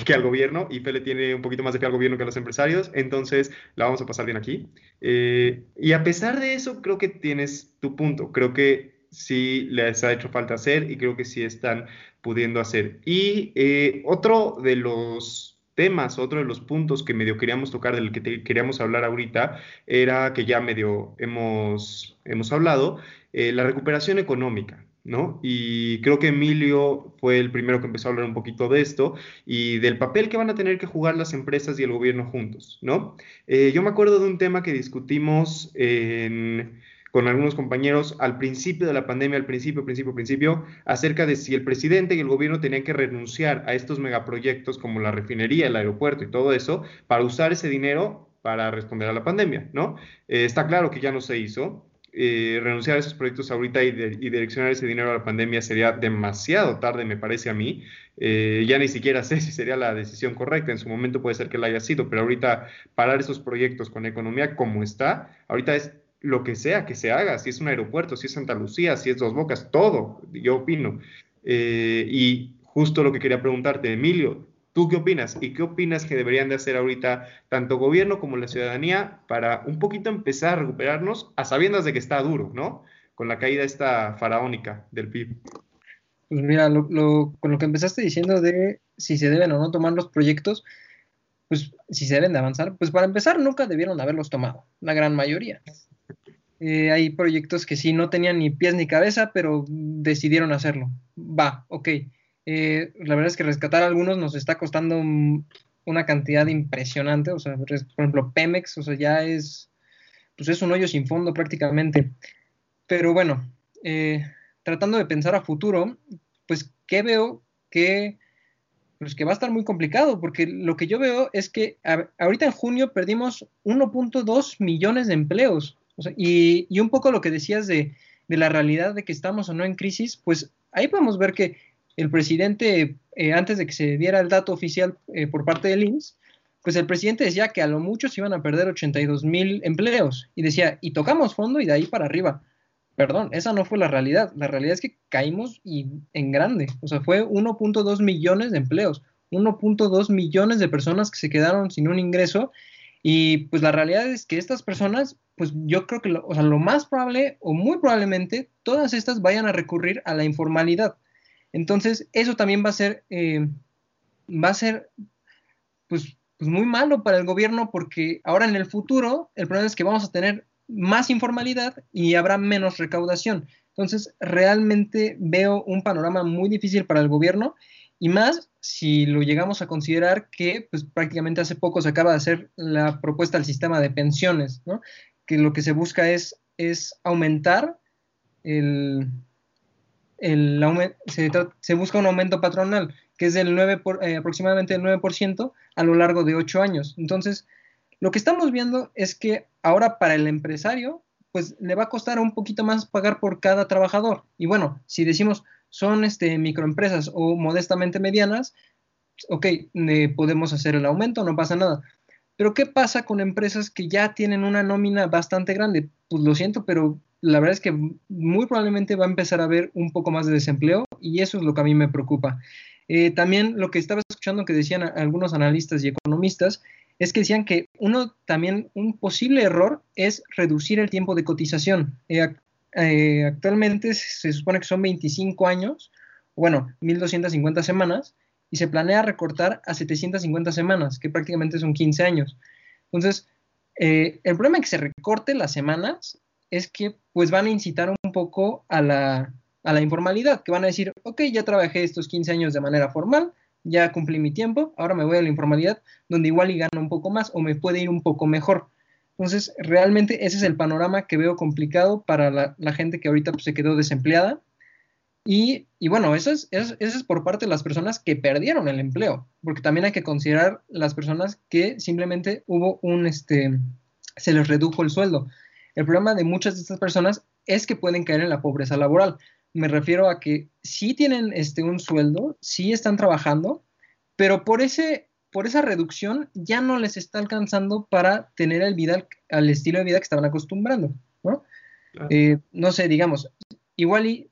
que al gobierno, y Fele tiene un poquito más de fe al gobierno que a los empresarios, entonces la vamos a pasar bien aquí. Eh, y a pesar de eso, creo que tienes tu punto, creo que sí les ha hecho falta hacer y creo que sí están pudiendo hacer. Y eh, otro de los temas, otro de los puntos que medio queríamos tocar, del que queríamos hablar ahorita, era que ya medio hemos, hemos hablado, eh, la recuperación económica. ¿No? Y creo que Emilio fue el primero que empezó a hablar un poquito de esto y del papel que van a tener que jugar las empresas y el gobierno juntos, ¿no? Eh, yo me acuerdo de un tema que discutimos en, con algunos compañeros al principio de la pandemia, al principio, principio, principio, acerca de si el presidente y el gobierno tenían que renunciar a estos megaproyectos como la refinería, el aeropuerto y todo eso para usar ese dinero para responder a la pandemia, ¿no? Eh, está claro que ya no se hizo. Eh, renunciar a esos proyectos ahorita y, direccionar ese dinero a la pandemia sería demasiado tarde, me parece a mí. Eh, ya ni siquiera *laughs* sé si sería la decisión correcta. En su momento puede ser que la haya sido, pero ahorita parar esos proyectos con economía como está, ahorita es lo que sea que se haga, si es un aeropuerto, si es Santa Lucía, si es Dos Bocas, todo, yo opino. Eh, y justo lo que quería preguntarte, Emilio, ¿tú qué opinas? ¿Y qué opinas que deberían de hacer ahorita tanto gobierno como la ciudadanía para un poquito empezar a recuperarnos a sabiendas de que está duro, ¿no? Con la caída esta faraónica del PIB. Pues mira, con lo que empezaste diciendo de si se deben o no tomar los proyectos, pues si se deben de avanzar, pues para empezar nunca debieron haberlos tomado, la gran mayoría. Eh, hay proyectos que sí no tenían ni pies ni cabeza, pero decidieron hacerlo. Va, ok. Eh, la verdad es que rescatar algunos nos está costando una cantidad impresionante. O sea, por ejemplo, Pemex, o sea, ya es, pues es un hoyo sin fondo prácticamente. Pero bueno, eh, tratando de pensar a futuro, pues, ¿qué veo? Que, pues que va a estar muy complicado, porque lo que yo veo es que ahorita en junio perdimos 1.2 millones de empleos y, un poco lo que decías de, la realidad de que estamos o no en crisis, pues ahí podemos ver que el presidente, eh, antes de que se diera el dato oficial eh, por parte del INS, pues el presidente decía que a lo mucho se iban a perder 82 mil empleos y decía, y tocamos fondo y de ahí para arriba. Perdón, esa no fue la realidad. La realidad es que caímos y en grande. O sea, fue 1.2 millones de empleos. 1.2 millones de personas que se quedaron sin un ingreso y pues la realidad es que estas personas, pues yo creo que lo, o sea, lo más probable o muy probablemente todas estas vayan a recurrir a la informalidad. Entonces, eso también va a ser, eh, va a ser, pues, pues muy malo para el gobierno porque ahora en el futuro el problema es que vamos a tener más informalidad y habrá menos recaudación. Entonces, realmente veo un panorama muy difícil para el gobierno y más si lo llegamos a considerar que pues, prácticamente hace poco se acaba de hacer la propuesta del sistema de pensiones, ¿no? que lo que se busca es, es aumentar el, el se, se, busca un aumento patronal que es del 9 por, eh, aproximadamente el 9% a lo largo de 8 años. Entonces, lo que estamos viendo es que ahora para el empresario, pues le va a costar un poquito más pagar por cada trabajador. Y bueno, si decimos son este, microempresas o modestamente medianas, ok, podemos hacer el aumento, no pasa nada. Pero ¿qué pasa con empresas que ya tienen una nómina bastante grande? Pues lo siento, pero la verdad es que muy probablemente va a empezar a haber un poco más de desempleo y eso es lo que a mí me preocupa. Eh, también lo que estaba escuchando que decían algunos analistas y economistas es que decían que uno también, un posible error es reducir el tiempo de cotización. Eh, eh, actualmente se supone que son 25 años, bueno, 1250 semanas, y se planea recortar a 750 semanas, que prácticamente son 15 años. Entonces, eh, el problema de que se recorte las semanas es que pues van a incitar un poco a la, a la informalidad, que van a decir, ok, ya trabajé estos 15 años de manera formal, ya cumplí mi tiempo, ahora me voy a la informalidad, donde igual y gano un poco más o me puede ir un poco mejor. Entonces, realmente ese es el panorama que veo complicado para la, gente que ahorita pues, se quedó desempleada. Y, bueno, eso es, por parte de las personas que perdieron el empleo, porque también hay que considerar las personas que simplemente hubo un, este, se les redujo el sueldo. El problema de muchas de estas personas es que pueden caer en la pobreza laboral me refiero a que sí tienen este, un sueldo, sí están trabajando, pero por, ese, por esa reducción ya no les está alcanzando para tener el vida, al estilo de vida que estaban acostumbrando, ¿no? Eh, no sé, digamos, igual y,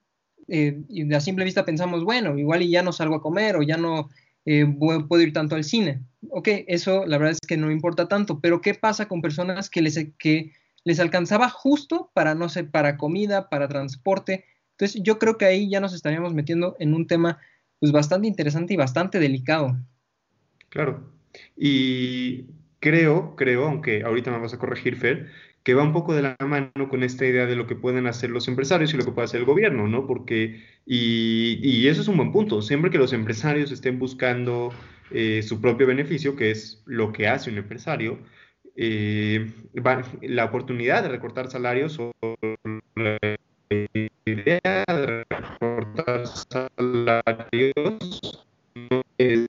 eh, y, a simple vista pensamos, bueno, igual y ya no salgo a comer o ya no eh, puedo ir tanto al cine. Ok, eso la verdad es que no importa tanto, pero ¿qué pasa con personas que les, que les alcanzaba justo para, no sé, para comida, para transporte? Entonces, yo creo que ahí ya nos estaríamos metiendo en un tema pues bastante interesante y bastante delicado. Claro. Y creo, creo, aunque ahorita me vas a corregir, Fer, que va un poco de la mano con esta idea de lo que pueden hacer los empresarios y lo que puede hacer el gobierno, ¿no? Porque, y, y eso es un buen punto, siempre que los empresarios estén buscando eh, su propio beneficio, que es lo que hace un empresario, eh, la oportunidad de recortar salarios o idea de recortar salarios no es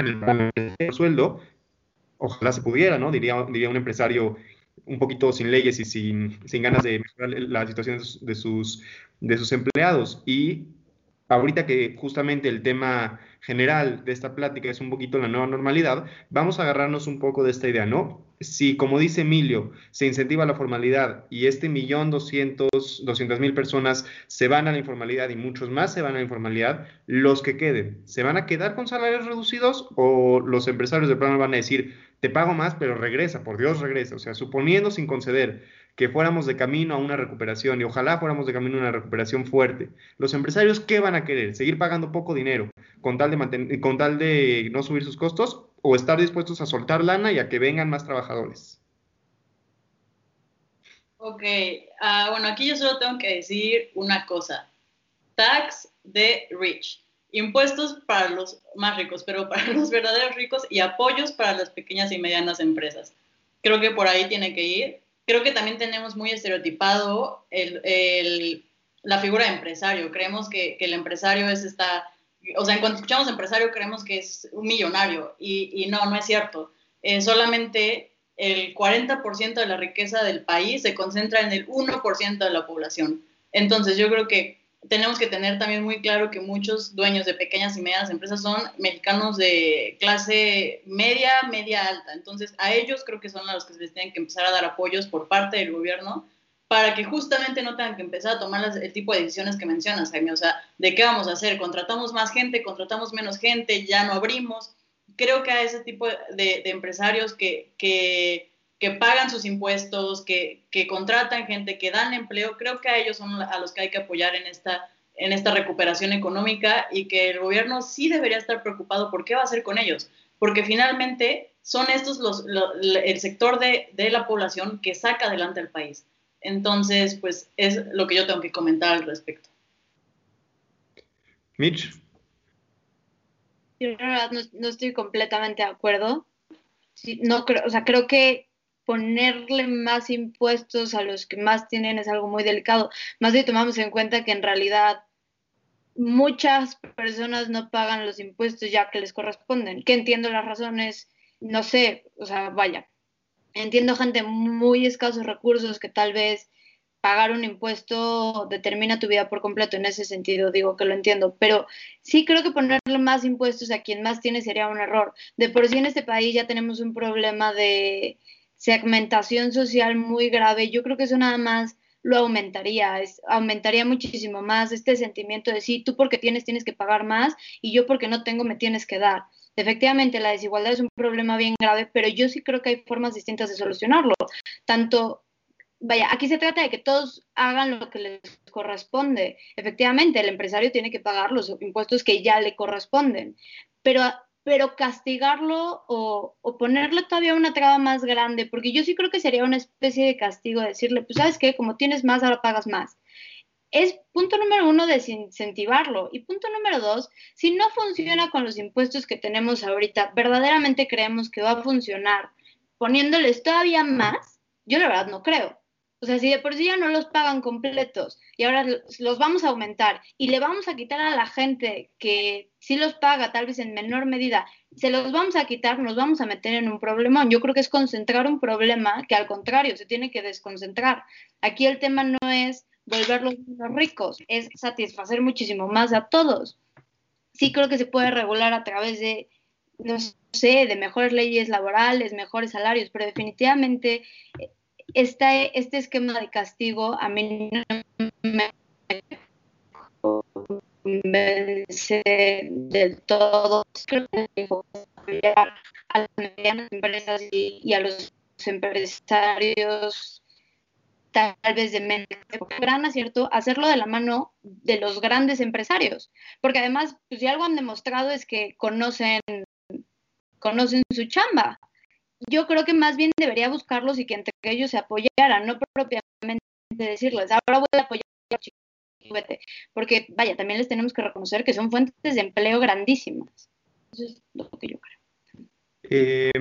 en el sueldo, ojalá se pudiera, ¿no? Diría, diría un empresario un poquito sin leyes y sin, sin ganas de mejorar la situación de sus, de sus empleados. Y ahorita que justamente el tema general de esta plática es un poquito la nueva normalidad, vamos a agarrarnos un poco de esta idea, ¿no? Si, como dice Emilio, se incentiva la formalidad y este millón doscientos, doscientas mil personas se van a la informalidad y muchos más se van a la informalidad, los que queden, ¿se van a quedar con salarios reducidos o los empresarios de plano van a decir, te pago más, pero regresa, por Dios regresa? O sea, suponiendo sin conceder que fuéramos de camino a una recuperación y ojalá fuéramos de camino a una recuperación fuerte. Los empresarios, ¿qué van a querer? ¿Seguir pagando poco dinero con tal de, con tal de no subir sus costos o estar dispuestos a soltar lana y a que vengan más trabajadores? Ok, uh, bueno, aquí yo solo tengo que decir una cosa. Tax de rich. Impuestos para los más ricos, pero *laughs* para los verdaderos ricos y apoyos para las pequeñas y medianas empresas. Creo que por ahí tiene que ir creo que también tenemos muy estereotipado el, la figura de empresario. Creemos que, el empresario es esta, o sea, cuando escuchamos empresario creemos que es un millonario y, no, no es cierto. Eh, solamente el 40% de la riqueza del país se concentra en el 1% de la población. Entonces yo creo que tenemos que tener también muy claro que muchos dueños de pequeñas y medianas empresas son mexicanos de clase media, media alta. Entonces, a ellos creo que son a los que se les tienen que empezar a dar apoyos por parte del gobierno para que justamente no tengan que empezar a tomar el tipo de decisiones que mencionas, Jaime. O sea, ¿de qué vamos a hacer? ¿Contratamos más gente? ¿Contratamos menos gente? ¿Ya no abrimos? creo que a ese tipo de, empresarios que, pagan sus impuestos, que, contratan gente, que dan empleo, creo que a ellos son a los que hay que apoyar en esta, en esta recuperación económica y que el gobierno sí debería estar preocupado por qué va a hacer con ellos, porque finalmente son estos los, el sector de, de la población que saca adelante al país. Entonces, pues es lo que yo tengo que comentar al respecto. Mitch. Yo la verdad no, estoy completamente de acuerdo. no creo, o sea, creo que ponerle más impuestos a los que más tienen es algo muy delicado. Más si tomamos en cuenta que en realidad muchas personas no pagan los impuestos ya que les corresponden. Que entiendo las razones, no sé, o sea, vaya. Entiendo gente muy escasos recursos que tal vez pagar un impuesto determina tu vida por completo. En ese sentido digo que lo entiendo, pero sí creo que ponerle más impuestos a quien más tiene sería un error. De por sí en este país ya tenemos un problema de segmentación social muy grave. Yo creo que eso nada más lo aumentaría, aumentaría muchísimo más este sentimiento de sí, tú porque tienes tienes que pagar más y yo porque no tengo me tienes que dar. Efectivamente, la desigualdad es un problema bien grave, pero yo sí creo que hay formas distintas de solucionarlo. Tanto vaya, aquí se trata de que todos hagan lo que les corresponde. Efectivamente, el empresario tiene que pagar los impuestos que ya le corresponden, pero, pero castigarlo o, ponerle todavía una traba más grande, porque yo sí creo que sería una especie de castigo decirle, pues sabes qué, como tienes más, ahora pagas más. Es punto número uno desincentivarlo. Y punto número dos, si no funciona con los impuestos que tenemos ahorita, verdaderamente creemos que va a funcionar poniéndoles todavía más, yo la verdad no creo. O sea, si de por sí ya no los pagan completos y ahora los vamos a aumentar y le vamos a quitar a la gente que sí los paga, tal vez en menor medida, se los vamos a quitar, nos vamos a meter en un problema. Yo creo que es concentrar un problema que al contrario se tiene que desconcentrar. Aquí el tema no es volverlos ricos, es satisfacer muchísimo más a todos. Sí creo que se puede regular a través de, no sé, de mejores leyes laborales, mejores salarios, pero definitivamente este, este esquema de castigo a mí no me convence del todo. Creo que a las medianas empresas y, a los empresarios tal vez de menos, gran acierto hacerlo de la mano de los grandes empresarios, porque además, pues si algo han demostrado es que conocen, conocen su chamba, yo creo que más bien debería buscarlos y que entre ellos se apoyaran, no propiamente decirles, ahora voy a apoyar a porque vaya, también les tenemos que reconocer que son fuentes de empleo grandísimas. Eso es lo que yo creo. Eh,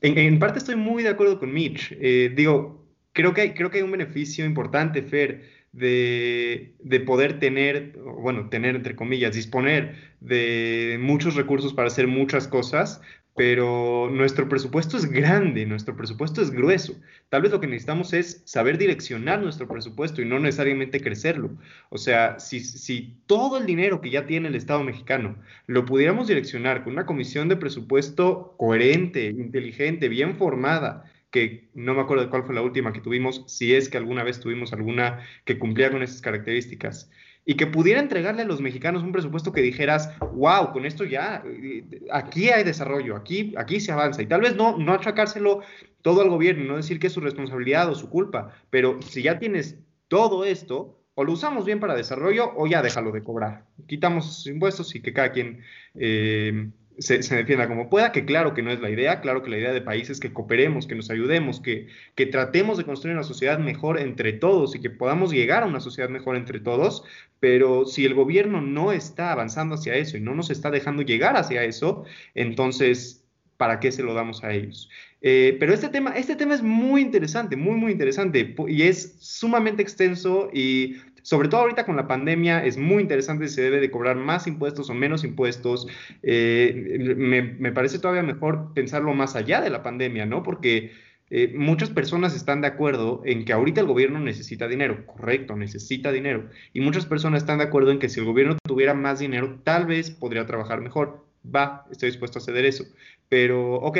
en, parte estoy muy de acuerdo con Mitch. Eh, digo, creo que, hay, creo que hay un beneficio importante, Fer, de, de, poder tener, bueno, tener entre comillas, disponer de muchos recursos para hacer muchas cosas, pero nuestro presupuesto es grande, nuestro presupuesto es grueso. Tal vez lo que necesitamos es saber direccionar nuestro presupuesto y no necesariamente crecerlo. O sea, si, si todo el dinero que ya tiene el Estado mexicano lo pudiéramos direccionar con una comisión de presupuesto coherente, inteligente, bien formada, que no me acuerdo cuál fue la última que tuvimos, si es que alguna vez tuvimos alguna que cumplía con esas características, y que pudiera entregarle a los mexicanos un presupuesto que dijeras, wow, con esto ya, eh, aquí hay desarrollo, aquí, aquí se avanza. Y tal vez no, no achacárselo todo al gobierno, no decir que es su responsabilidad o su culpa, pero si ya tienes todo esto, o lo usamos bien para desarrollo o ya déjalo de cobrar. Quitamos impuestos y que cada quien eh, se, defienda como pueda, que claro que no es la idea, claro que la idea de país es que cooperemos, que nos ayudemos, que, que tratemos de construir una sociedad mejor entre todos y que podamos llegar a una sociedad mejor entre todos, pero si el gobierno no está avanzando hacia eso y no nos está dejando llegar hacia eso, entonces, ¿para qué se lo damos a ellos? Eh, pero este tema, este tema es muy interesante, muy, muy interesante y es sumamente extenso y sobre todo ahorita con la pandemia, es muy interesante si se debe de cobrar más impuestos o menos impuestos. Eh, me, parece todavía mejor pensarlo más allá de la pandemia, ¿no? Porque eh, muchas personas están de acuerdo en que ahorita el gobierno necesita dinero, correcto, necesita dinero. Y muchas personas están de acuerdo en que si el gobierno tuviera más dinero, tal vez podría trabajar mejor. Va, estoy dispuesto a ceder eso. Pero, ok,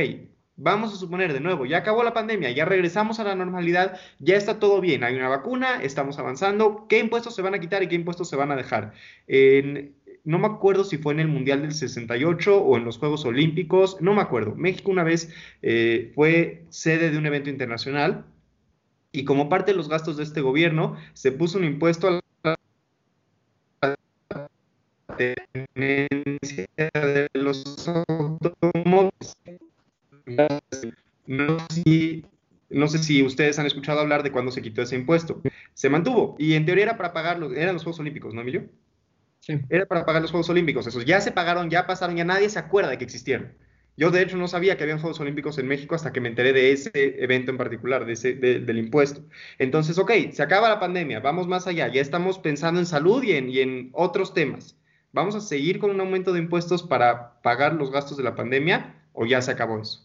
Vamos a suponer de nuevo, ya acabó la pandemia, ya regresamos a la normalidad, ya está todo bien, hay una vacuna, estamos avanzando, ¿qué impuestos se van a quitar y qué impuestos se van a dejar? No me acuerdo si fue en el Mundial del 68 o en los Juegos Olímpicos, no me acuerdo. México una vez eh, fue sede de un evento internacional y como parte de los gastos de este gobierno se puso un impuesto a la tenencia de los automóviles. No sé, si, no sé si ustedes han escuchado hablar de cuándo se quitó ese impuesto. Se mantuvo y en teoría era para pagar los, eran los Juegos Olímpicos, ¿no, Emilio? Era para pagar los Juegos Olímpicos. Esos ya se pagaron, ya pasaron, ya nadie se acuerda de que existieron. Yo, de hecho, no sabía que había Juegos Olímpicos en México hasta que me enteré de ese evento en particular, de ese, del impuesto. Entonces, ok, se acaba la pandemia, vamos más allá, ya estamos pensando en salud y en, y en otros temas. ¿Vamos a seguir con un aumento de impuestos para pagar los gastos de la pandemia o ya se acabó eso?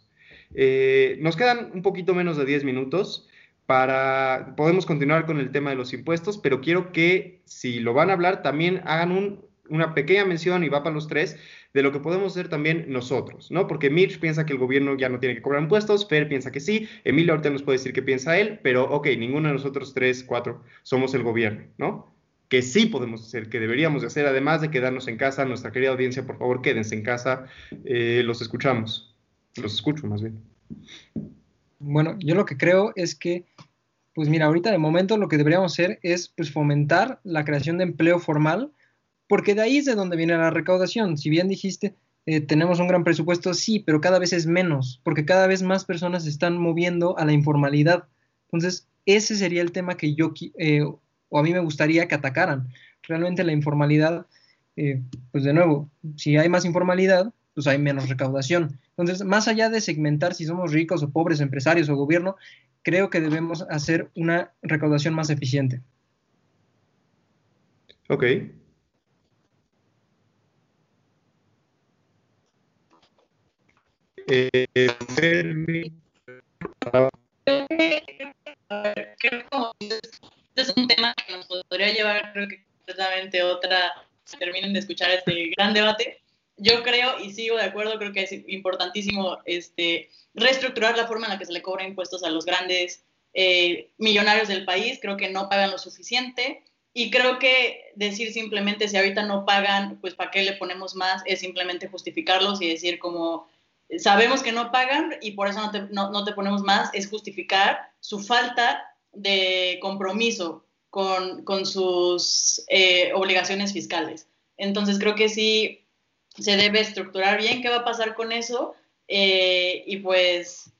Eh, nos quedan un poquito menos de 10 minutos para, podemos continuar con el tema de los impuestos, pero quiero que si lo van a hablar, también hagan una pequeña mención y va para los tres de lo que podemos hacer también nosotros, ¿no? Porque Mitch piensa que el gobierno ya no tiene que cobrar impuestos, Fer piensa que sí, Emilio ahorita nos puede decir qué piensa él, pero ok, ninguno de nosotros tres, cuatro, somos el gobierno, ¿no? Que sí podemos hacer, que deberíamos de hacer, además de quedarnos en casa, nuestra querida audiencia, por favor, quédense en casa, eh, los escuchamos, los escucho más bien. Bueno, yo lo que creo es que, pues mira, ahorita de momento lo que deberíamos hacer es pues fomentar la creación de empleo formal, porque de ahí es de donde viene la recaudación. Si bien dijiste, eh, tenemos un gran presupuesto, sí, pero cada vez es menos, porque cada vez más personas se están moviendo a la informalidad. Entonces, ese sería el tema que yo, eh, o a mí me gustaría que atacaran. Realmente la informalidad, eh, pues de nuevo, si hay más informalidad, pues hay menos recaudación. Entonces, más allá de segmentar si somos ricos o pobres, empresarios o gobierno, creo que debemos hacer una recaudación más eficiente. Ok. Eh, es un tema que nos podría llevar, creo que completamente otra, si terminen de escuchar este gran debate, yo creo y sigo de acuerdo, creo que es importantísimo este, reestructurar la forma en la que se le cobra impuestos a los grandes eh, millonarios del país, creo que no pagan lo suficiente. Y creo que decir simplemente si ahorita no pagan, pues para qué le ponemos más, es simplemente justificarlos y decir como sabemos que no pagan y por eso no te, no, te ponemos más, es justificar su falta de compromiso con, con sus eh, obligaciones fiscales. Entonces creo que sí se debe estructurar bien qué va a pasar con eso eh, y pues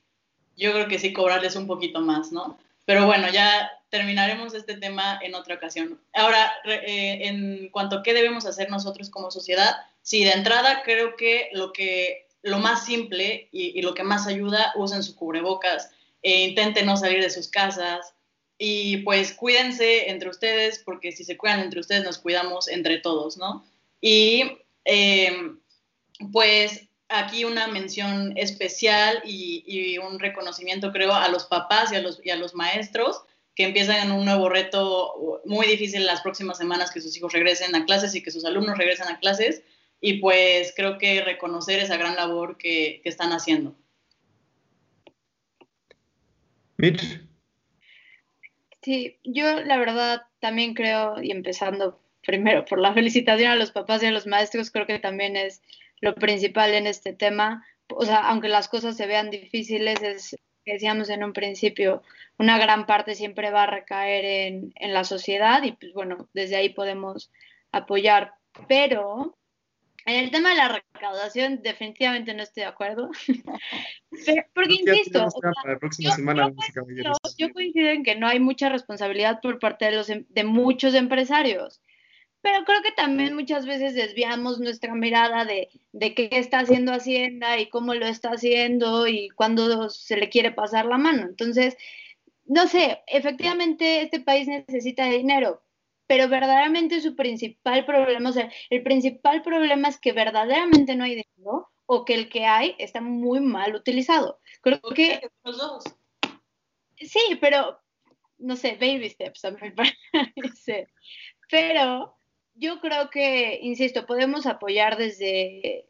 yo creo que sí cobrarles un poquito más, ¿no? Pero bueno, ya terminaremos este tema en otra ocasión. Ahora, eh, en cuanto a qué debemos hacer nosotros como sociedad, sí, de entrada creo que lo que lo más simple y, lo que más ayuda, usen su cubrebocas, e intenten no salir de sus casas y pues cuídense entre ustedes porque si se cuidan entre ustedes nos cuidamos entre todos, ¿no? Y Em, pues aquí una mención especial y, un reconocimiento, creo, a los papás y a los, y a los maestros que empiezan en un nuevo reto muy difícil las próximas semanas, que sus hijos regresen a clases y que sus alumnos regresen a clases. Y pues creo que reconocer esa gran labor que, que están haciendo. Mitch. Sí, yo la verdad también creo, y empezando primero por la felicitación a los papás y a los maestros, creo que también es lo principal en este tema. O sea, aunque las cosas se vean difíciles, es, decíamos en un principio, una gran parte siempre va a recaer en, en la sociedad y pues bueno, desde ahí podemos apoyar. Pero en el tema de la recaudación, definitivamente no estoy de acuerdo. *laughs* porque insisto, yo, coincido en que no hay mucha responsabilidad por parte de, los, em, de muchos empresarios pero creo que también muchas veces desviamos nuestra mirada de, de, qué está haciendo Hacienda y cómo lo está haciendo y cuándo se le quiere pasar la mano. Entonces, no sé, efectivamente este país necesita dinero, pero verdaderamente su principal problema, o sea, el principal problema es que verdaderamente no hay dinero o que el que hay está muy mal utilizado. Creo que... Los dos. Sí, pero, no sé, baby steps a *laughs* mí me parece. Pero yo creo que, insisto, podemos apoyar desde,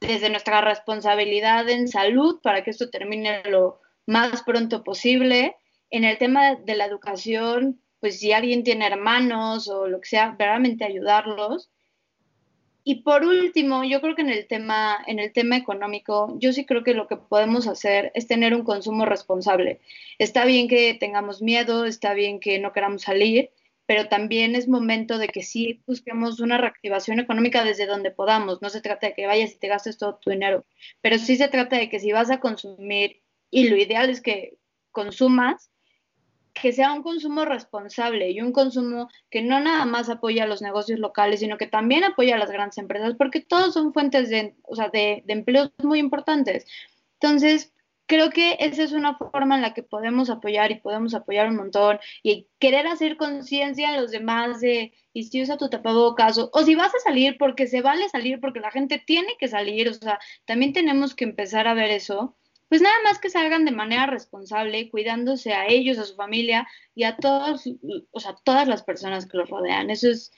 desde nuestra responsabilidad en salud para que esto termine lo más pronto posible. En el tema de la educación, pues si alguien tiene hermanos o lo que sea, verdaderamente ayudarlos. Y por último, yo creo que en el tema, en el tema económico, yo sí creo que lo que podemos hacer es tener un consumo responsable. Está bien que tengamos miedo, está bien que no queramos salir, pero también es momento de que sí busquemos una reactivación económica desde donde podamos. No se trata de que vayas y te gastes todo tu dinero, pero sí se trata de que si vas a consumir, y lo ideal es que consumas, que sea un consumo responsable y un consumo que no nada más apoya a los negocios locales, sino que también apoya a las grandes empresas, porque todos son fuentes de, o sea, de, de empleos muy importantes. Entonces, creo que esa es una forma en la que podemos apoyar y podemos apoyar un montón y querer hacer conciencia en los demás de, y si usa tu tapabocas, o, o si vas a salir porque se vale salir, porque la gente tiene que salir, o sea, también tenemos que empezar a ver eso pues nada más que salgan de manera responsable, cuidándose a ellos, a su familia y a todos, o sea, todas las personas que los rodean. Eso es,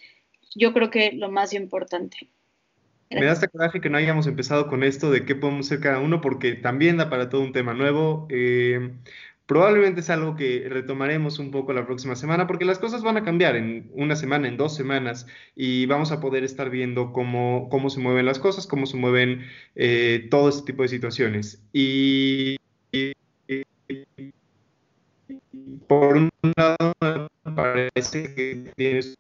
yo creo que lo más importante. Me da hasta coraje que no hayamos empezado con esto de qué podemos ser cada uno, porque también da para todo un tema nuevo. Eh, Probablemente es algo que retomaremos un poco la próxima semana porque las cosas van a cambiar en una semana, en dos semanas y vamos a poder estar viendo cómo, cómo se mueven las cosas, cómo se mueven eh, todo este tipo de situaciones. Y, por un lado, parece que tienes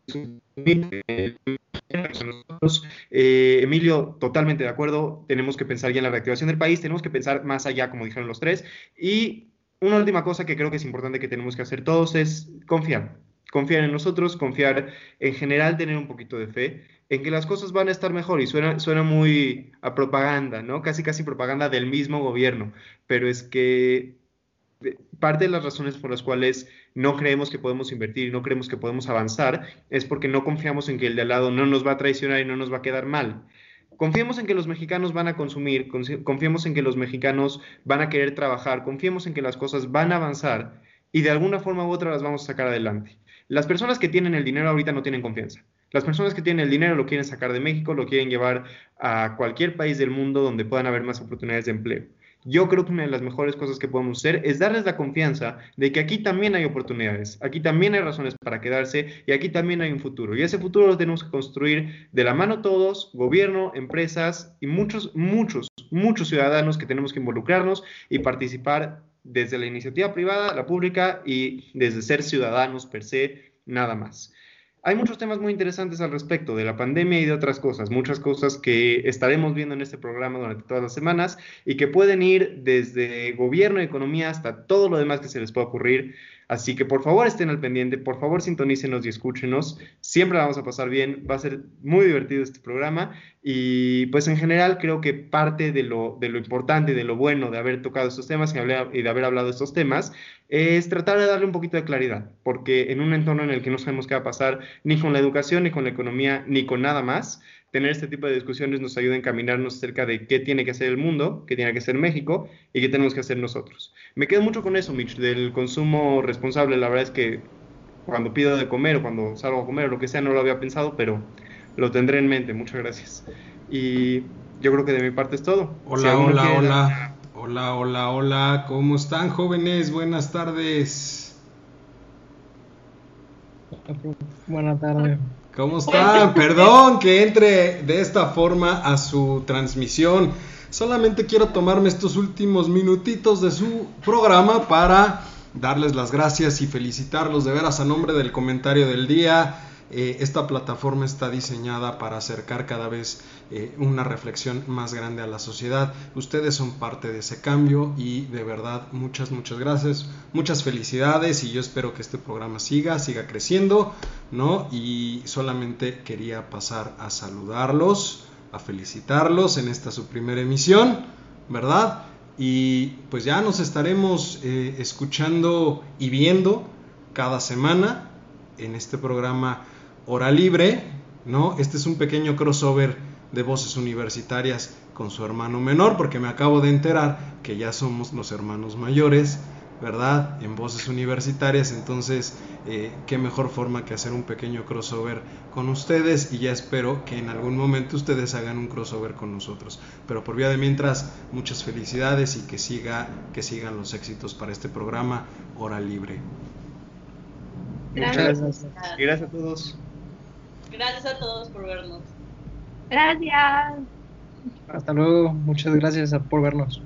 Emilio, totalmente de acuerdo, tenemos que pensar ya en la reactivación del país, tenemos que pensar más allá, como dijeron los tres, y una última cosa que creo que es importante que tenemos que hacer todos es confiar. Confiar en nosotros, confiar en general, tener un poquito de fe en que las cosas van a estar mejor. Y suena, suena muy a propaganda, ¿no? Casi, casi propaganda del mismo gobierno. Pero es que eh, parte de las razones por las cuales no creemos que podemos invertir y no creemos que podemos avanzar es porque no confiamos en que el de al lado no nos va a traicionar y no nos va a quedar mal. Confiemos en que los mexicanos van a consumir, confiemos en que los mexicanos van a querer trabajar, confiemos en que las cosas van a avanzar y de alguna forma u otra las vamos a sacar adelante. Las personas que tienen el dinero ahorita no tienen confianza. Las personas que tienen el dinero lo quieren sacar de México, lo quieren llevar a cualquier país del mundo donde puedan haber más oportunidades de empleo. Yo creo que una de las mejores cosas que podemos hacer es darles la confianza de que aquí también hay oportunidades, aquí también hay razones para quedarse y aquí también hay un futuro. Y ese futuro lo tenemos que construir de la mano todos, gobierno, empresas y muchos, muchos, muchos ciudadanos que tenemos que involucrarnos y participar desde la iniciativa privada, la pública y desde ser ciudadanos per se, nada más. Hay muchos temas muy interesantes al respecto de la pandemia y de otras cosas, muchas cosas que estaremos viendo en este programa durante todas las semanas y que pueden ir desde gobierno, economía hasta todo lo demás que se les pueda ocurrir. Así que por favor estén al pendiente, por favor sintonícenos y escúchenos. Siempre la vamos a pasar bien, va a ser muy divertido este programa y pues en general creo que parte de lo, importante de lo bueno de haber tocado estos temas y de haber hablado de estos temas es tratar de darle un poquito de claridad, porque en un entorno en el que no sabemos qué va a pasar ni con la educación, ni con la economía, ni con nada más, tener este tipo de discusiones nos ayuda a encaminarnos acerca de qué tiene que hacer el mundo, qué tiene que hacer México y qué tenemos que hacer nosotros. Me quedo mucho con eso, Mitch, del consumo responsable. La verdad es que cuando pido de comer o cuando salgo a comer o lo que sea, no lo había pensado, pero lo tendré en mente. Muchas gracias. Y yo creo que de mi parte es todo. Hola, hola, hola. Hola, hola, hola. ¿Cómo están, jóvenes? Buenas tardes. Buenas tardes. ¿Cómo están? *laughs* Perdón que entre de esta forma a su transmisión. Solamente quiero tomarme estos últimos minutitos de su programa para darles las gracias y felicitarlos de veras a nombre del comentario del día. Eh, esta plataforma está diseñada para acercar cada vez eh, una reflexión más grande a la sociedad. Ustedes son parte de ese cambio y de verdad muchas, muchas gracias, muchas felicidades y yo espero que este programa siga, siga creciendo, ¿no? Y solamente quería pasar a saludarlos a felicitarlos en esta su primera emisión, ¿verdad? Y pues ya nos estaremos eh, escuchando y viendo cada semana en este programa Hora Libre, ¿no? Este es un pequeño crossover de voces universitarias con su hermano menor, porque me acabo de enterar que ya somos los hermanos mayores ¿verdad? En voces universitarias, entonces, eh, qué mejor forma que hacer un pequeño crossover con ustedes y ya espero que en algún momento ustedes hagan un crossover con nosotros. Pero por vía de mientras, muchas felicidades y que, siga, que sigan los éxitos para este programa Hora Libre. Gracias. Gracias a todos. Gracias a todos por vernos. Gracias. Hasta luego. Muchas gracias por vernos.